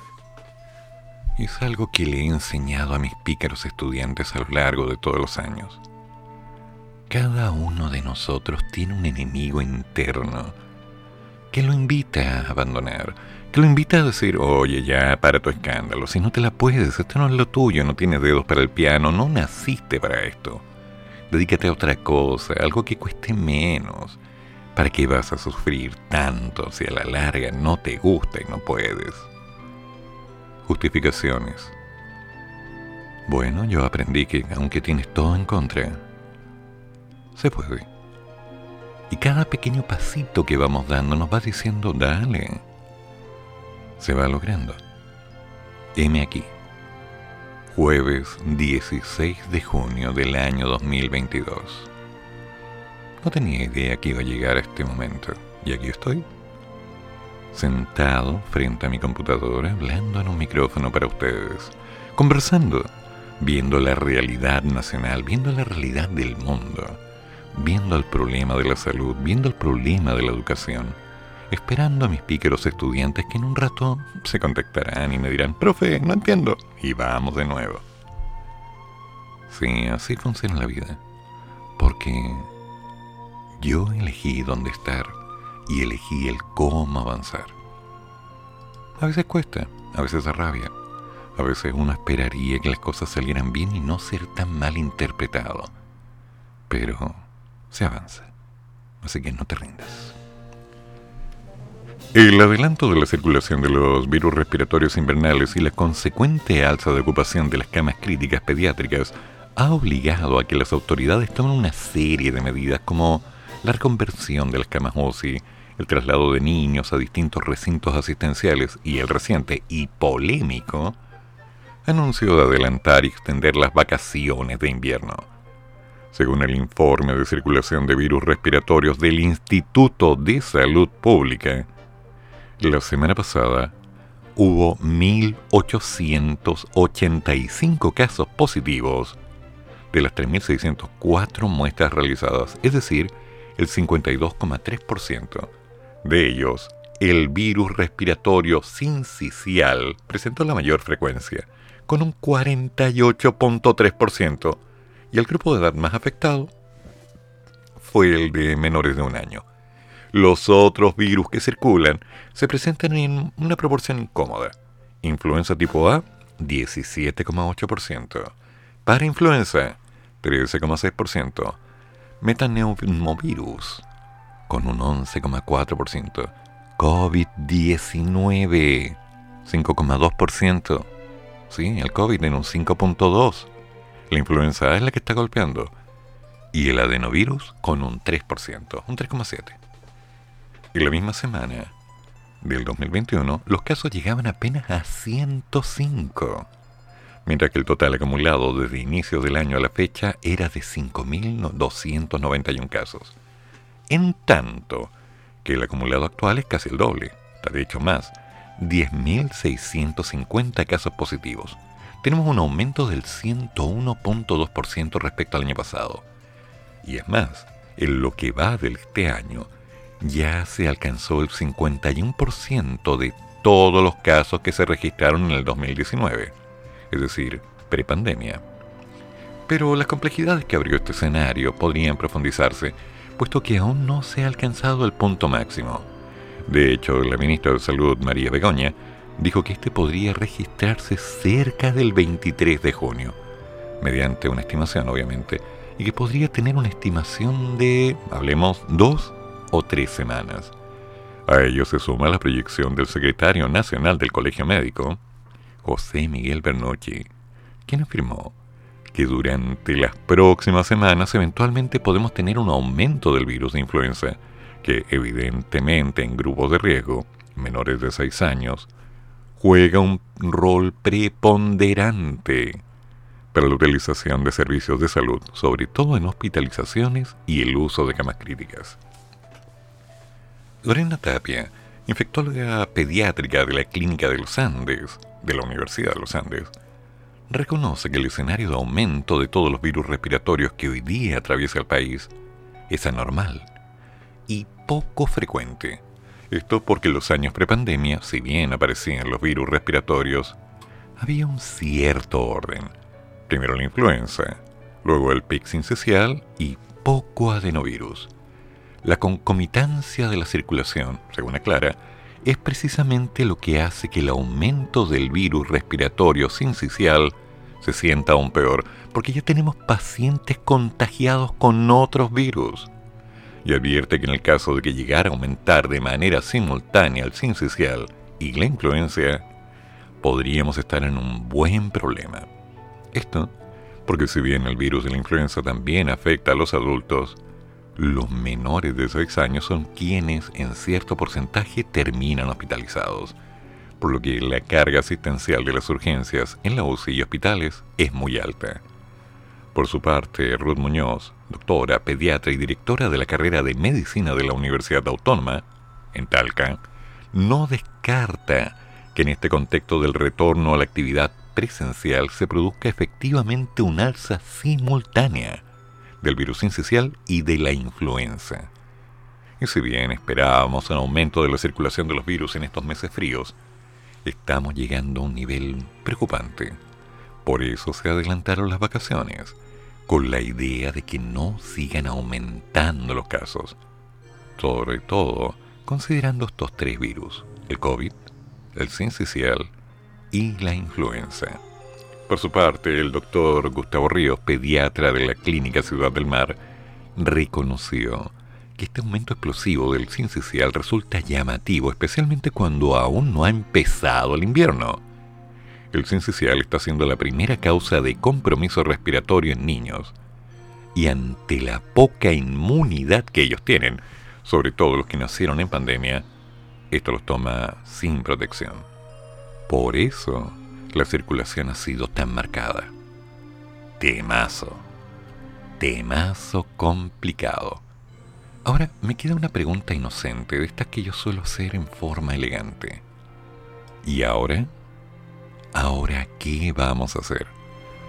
Es algo que le he enseñado a mis pícaros estudiantes a lo largo de todos los años. Cada uno de nosotros tiene un enemigo interno que lo invita a abandonar, que lo invita a decir, oye, ya, para tu escándalo, si no te la puedes, esto no es lo tuyo, no tienes dedos para el piano, no naciste para esto. Dedícate a otra cosa, algo que cueste menos. ¿Para qué vas a sufrir tanto si a la larga no te gusta y no puedes? Justificaciones. Bueno, yo aprendí que aunque tienes todo en contra, se puede. Y cada pequeño pasito que vamos dando nos va diciendo, dale. Se va logrando. Heme aquí. Jueves 16 de junio del año 2022. No tenía idea que iba a llegar a este momento. Y aquí estoy. Sentado frente a mi computadora, hablando en un micrófono para ustedes. Conversando. Viendo la realidad nacional, viendo la realidad del mundo viendo el problema de la salud, viendo el problema de la educación, esperando a mis píqueros estudiantes que en un rato se contactarán y me dirán, profe, no entiendo, y vamos de nuevo. Sí, así funciona la vida, porque yo elegí dónde estar y elegí el cómo avanzar. A veces cuesta, a veces da rabia, a veces uno esperaría que las cosas salieran bien y no ser tan mal interpretado. Pero se avanza. Así que no te rindas. El adelanto de la circulación de los virus respiratorios invernales y la consecuente alza de ocupación de las camas críticas pediátricas ha obligado a que las autoridades tomen una serie de medidas como la reconversión de las camas UCI, el traslado de niños a distintos recintos asistenciales y el reciente y polémico anuncio de adelantar y extender las vacaciones de invierno. Según el informe de circulación de virus respiratorios del Instituto de Salud Pública, la semana pasada hubo 1.885 casos positivos de las 3.604 muestras realizadas, es decir, el 52,3%. De ellos, el virus respiratorio sincicial presentó la mayor frecuencia, con un 48.3%, y el grupo de edad más afectado fue el de menores de un año. Los otros virus que circulan se presentan en una proporción incómoda. Influenza tipo A, 17,8%. Para influenza, 13,6%. Metaneumovirus, con un 11,4%. COVID-19, 5,2%. Sí, el COVID en un 5,2%. La influenza A es la que está golpeando. Y el adenovirus con un 3%, un 3,7%. En la misma semana del 2021, los casos llegaban apenas a 105, mientras que el total acumulado desde inicio del año a la fecha era de 5.291 casos. En tanto que el acumulado actual es casi el doble, de hecho más, 10.650 casos positivos. Tenemos un aumento del 101.2% respecto al año pasado. Y es más, en lo que va de este año, ya se alcanzó el 51% de todos los casos que se registraron en el 2019, es decir, prepandemia. Pero las complejidades que abrió este escenario podrían profundizarse, puesto que aún no se ha alcanzado el punto máximo. De hecho, la ministra de Salud, María Begoña, dijo que este podría registrarse cerca del 23 de junio, mediante una estimación obviamente, y que podría tener una estimación de, hablemos, dos o tres semanas. A ello se suma la proyección del secretario nacional del Colegio Médico, José Miguel Bernucci, quien afirmó que durante las próximas semanas eventualmente podemos tener un aumento del virus de influenza, que evidentemente en grupos de riesgo, menores de 6 años, juega un rol preponderante para la utilización de servicios de salud, sobre todo en hospitalizaciones y el uso de camas críticas. Lorena Tapia, infectóloga pediátrica de la Clínica de los Andes, de la Universidad de los Andes, reconoce que el escenario de aumento de todos los virus respiratorios que hoy día atraviesa el país es anormal y poco frecuente. Esto porque en los años prepandemia, si bien aparecían los virus respiratorios, había un cierto orden. Primero la influenza, luego el pic sincicial y poco adenovirus. La concomitancia de la circulación, según aclara, es precisamente lo que hace que el aumento del virus respiratorio sincicial se sienta aún peor, porque ya tenemos pacientes contagiados con otros virus. Y advierte que en el caso de que llegara a aumentar de manera simultánea el sincicial y la influencia, podríamos estar en un buen problema. Esto porque si bien el virus de la influenza también afecta a los adultos, los menores de 6 años son quienes en cierto porcentaje terminan hospitalizados, por lo que la carga asistencial de las urgencias en la UCI y hospitales es muy alta. Por su parte, Ruth Muñoz, doctora, pediatra y directora de la carrera de medicina de la Universidad Autónoma, en Talca, no descarta que en este contexto del retorno a la actividad presencial se produzca efectivamente un alza simultánea del virus sincicial y de la influenza. Y si bien esperábamos un aumento de la circulación de los virus en estos meses fríos, estamos llegando a un nivel preocupante. Por eso se adelantaron las vacaciones, con la idea de que no sigan aumentando los casos. Sobre todo considerando estos tres virus, el COVID, el sincicial y la influenza. Por su parte, el doctor Gustavo Ríos, pediatra de la Clínica Ciudad del Mar, reconoció que este aumento explosivo del sincicial resulta llamativo, especialmente cuando aún no ha empezado el invierno. El sincicial está siendo la primera causa de compromiso respiratorio en niños, y ante la poca inmunidad que ellos tienen, sobre todo los que nacieron en pandemia, esto los toma sin protección. Por eso, la circulación ha sido tan marcada. Temazo. Temazo complicado. Ahora me queda una pregunta inocente de estas que yo suelo hacer en forma elegante. ¿Y ahora? ¿Ahora qué vamos a hacer?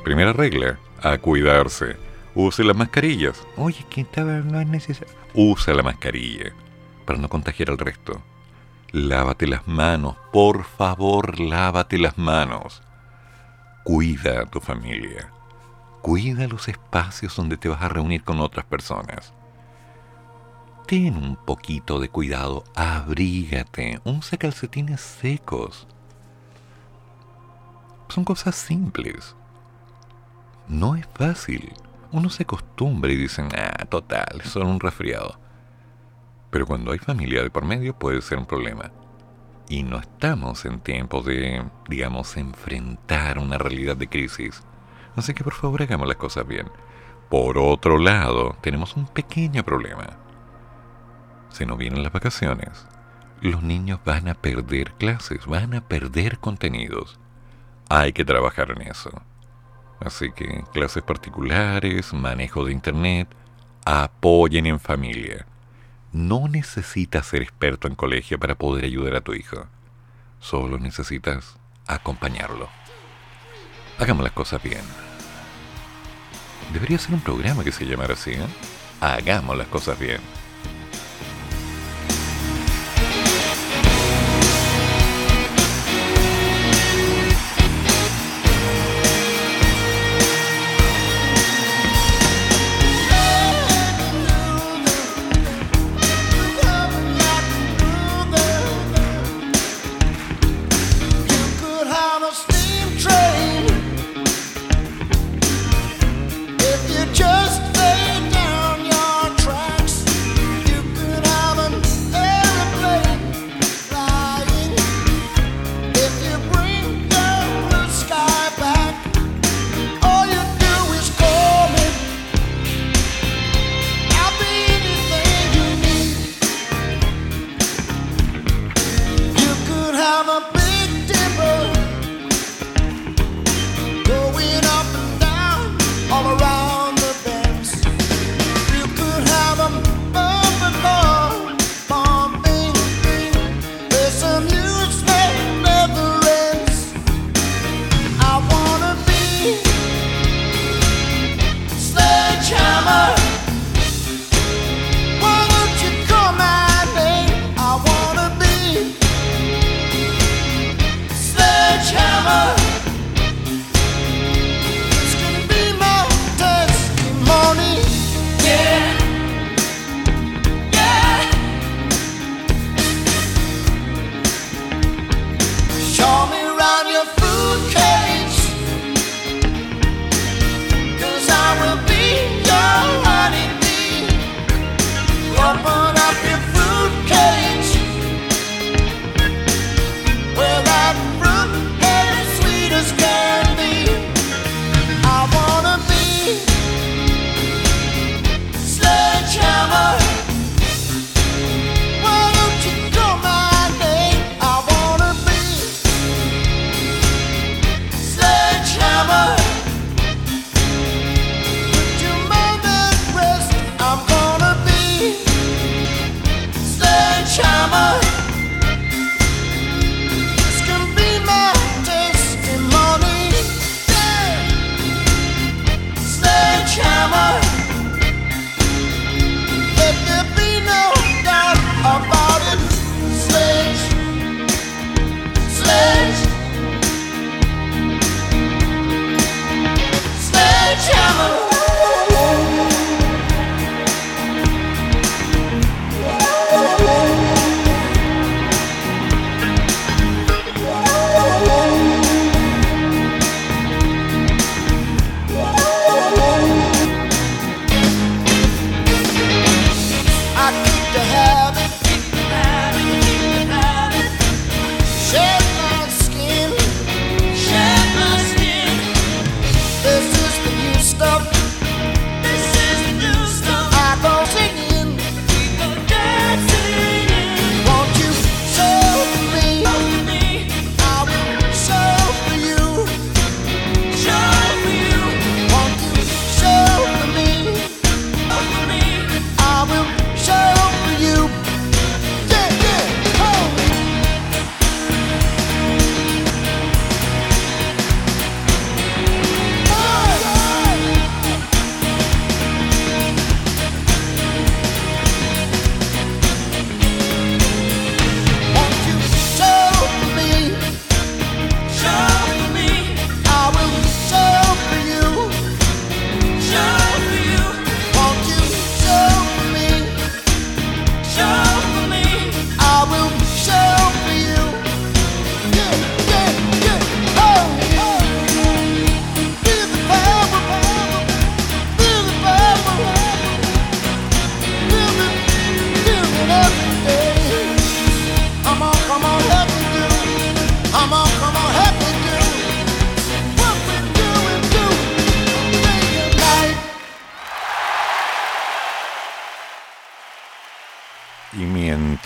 Primera regla, a cuidarse. Use las mascarillas. Oye, que estaba, no es necesario. Usa la mascarilla para no contagiar al resto. Lávate las manos, por favor, lávate las manos. Cuida a tu familia. Cuida los espacios donde te vas a reunir con otras personas. Ten un poquito de cuidado, abrígate, usa calcetines secos. Son cosas simples. No es fácil. Uno se acostumbra y dicen, ah, total, solo un resfriado. Pero cuando hay familia de por medio puede ser un problema. Y no estamos en tiempos de, digamos, enfrentar una realidad de crisis. Así que por favor hagamos las cosas bien. Por otro lado, tenemos un pequeño problema. Se nos vienen las vacaciones. Los niños van a perder clases, van a perder contenidos. Hay que trabajar en eso. Así que clases particulares, manejo de internet, apoyen en familia. No necesitas ser experto en colegio para poder ayudar a tu hijo. Solo necesitas acompañarlo. Hagamos las cosas bien. Debería ser un programa que se llamara así, ¿eh? Hagamos las cosas bien.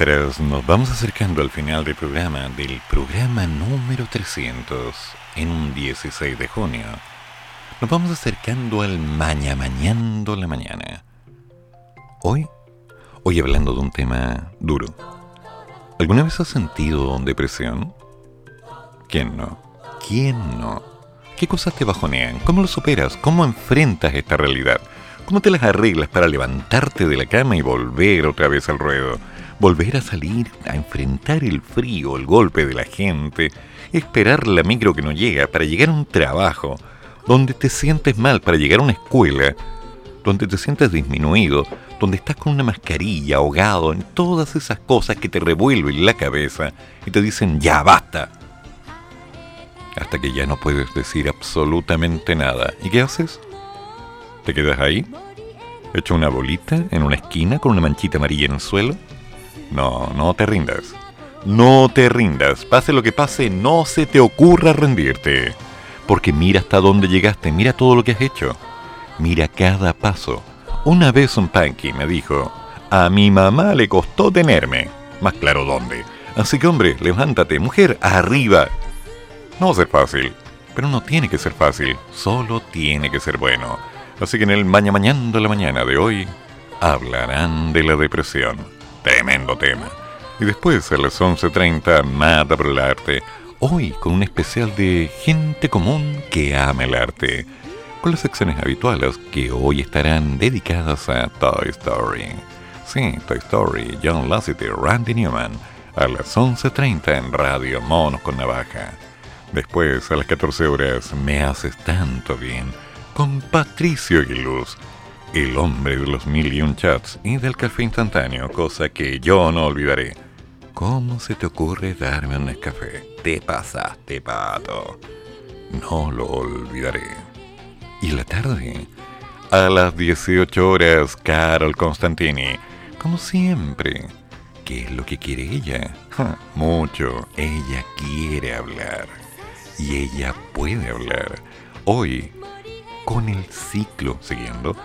Mientras nos vamos acercando al final del programa, del programa número 300, en un 16 de junio, nos vamos acercando al maña mañando la mañana. Hoy, hoy hablando de un tema duro. ¿Alguna vez has sentido depresión? ¿Quién no? ¿Quién no? ¿Qué cosas te bajonean? ¿Cómo lo superas? ¿Cómo enfrentas esta realidad? ¿Cómo te las arreglas para levantarte de la cama y volver otra vez al ruedo? Volver a salir a enfrentar el frío, el golpe de la gente, esperar la micro que no llega para llegar a un trabajo, donde te sientes mal para llegar a una escuela, donde te sientes disminuido, donde estás con una mascarilla, ahogado en todas esas cosas que te revuelven la cabeza y te dicen ya basta. Hasta que ya no puedes decir absolutamente nada. ¿Y qué haces? ¿Te quedas ahí? ¿Hecho una bolita en una esquina con una manchita amarilla en el suelo? No, no te rindas. No te rindas. Pase lo que pase, no se te ocurra rendirte. Porque mira hasta dónde llegaste, mira todo lo que has hecho. Mira cada paso. Una vez un punky me dijo, a mi mamá le costó tenerme. Más claro dónde. Así que hombre, levántate, mujer, arriba. No va a ser fácil, pero no tiene que ser fácil, solo tiene que ser bueno. Así que en el Maña Mañando la mañana de hoy hablarán de la depresión. Tremendo tema. Y después a las 11.30 Mata por el arte. Hoy con un especial de gente común que ama el arte. Con las secciones habituales que hoy estarán dedicadas a Toy Story. Sí, Toy Story, John Lasseter, Randy Newman. A las 11.30 en Radio Monos con Navaja. Después, a las 14 horas, Me Haces Tanto Bien, con Patricio Aguiluz, el hombre de los mil y un chats y del café instantáneo, cosa que yo no olvidaré. ¿Cómo se te ocurre darme un café? Te pasaste, pato. No lo olvidaré. Y la tarde, a las 18 horas, Carol Constantini, como siempre. ¿Qué es lo que quiere ella? Mucho. Ella quiere hablar y ella puede hablar. Hoy, con el ciclo siguiendo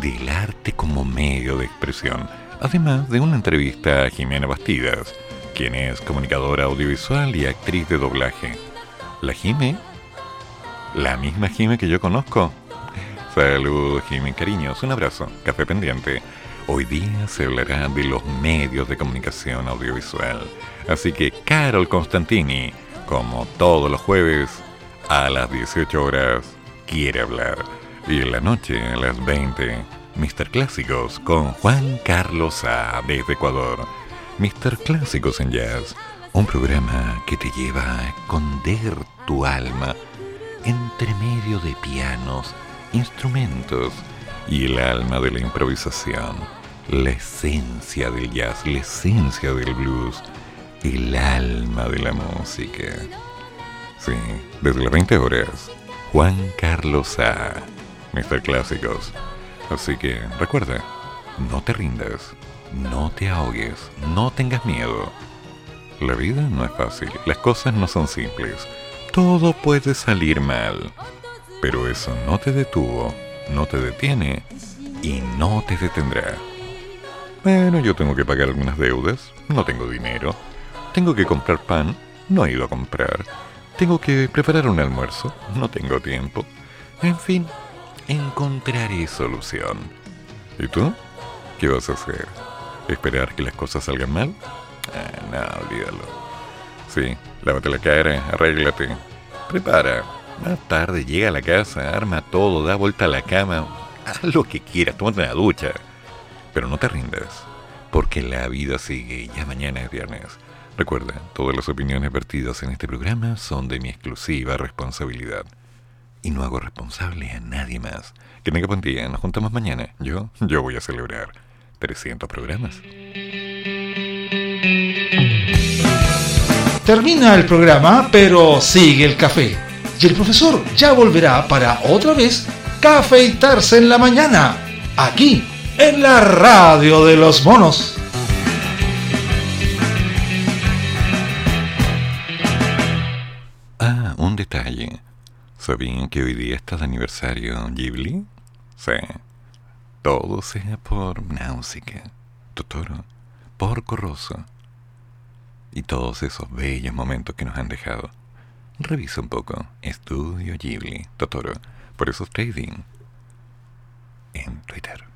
del arte como medio de expresión, además de una entrevista a Jimena Bastidas, quien es comunicadora audiovisual y actriz de doblaje. ¿La Jime? ¿La misma Jime que yo conozco? Saludos, Jime, cariños, un abrazo, café pendiente. Hoy día se hablará de los medios de comunicación audiovisual. Así que Carol Constantini, como todos los jueves, a las 18 horas, quiere hablar. Y en la noche, a las 20, Mr. Clásicos con Juan Carlos A. desde Ecuador. Mr. Clásicos en Jazz, un programa que te lleva a esconder tu alma entre medio de pianos, instrumentos y el alma de la improvisación, la esencia del jazz, la esencia del blues el alma de la música. Sí, desde las 20 horas, Juan Carlos A. Mr. Clásicos. Así que recuerda, no te rindas, no te ahogues, no tengas miedo. La vida no es fácil, las cosas no son simples. Todo puede salir mal. Pero eso no te detuvo, no te detiene y no te detendrá. Bueno, yo tengo que pagar algunas deudas, no tengo dinero, tengo que comprar pan, no he ido a comprar. Tengo que preparar un almuerzo, no tengo tiempo. En fin, encontraré solución. ¿Y tú? ¿Qué vas a hacer? ¿Esperar que las cosas salgan mal? Ah, no, olvídalo. Sí, lávate la cara, arréglate. Prepara. Más tarde llega a la casa, arma todo, da vuelta a la cama. Haz lo que quieras, tómate una ducha. Pero no te rindas, porque la vida sigue y ya mañana es viernes. Recuerda, todas las opiniones vertidas en este programa son de mi exclusiva responsabilidad. Y no hago responsable a nadie más. Que tenga buen día, nos juntamos mañana. Yo, yo voy a celebrar 300 programas. Termina el programa, pero sigue el café. Y el profesor ya volverá para otra vez cafeitarse en la mañana, aquí, en la radio de los monos. Ah, un detalle. ¿Sabían que hoy día está de aniversario Ghibli? Sí. Todo sea por Náusica, Totoro, Porco Rosso, y todos esos bellos momentos que nos han dejado. Revisa un poco Estudio Ghibli, Totoro, por esos trading en Twitter.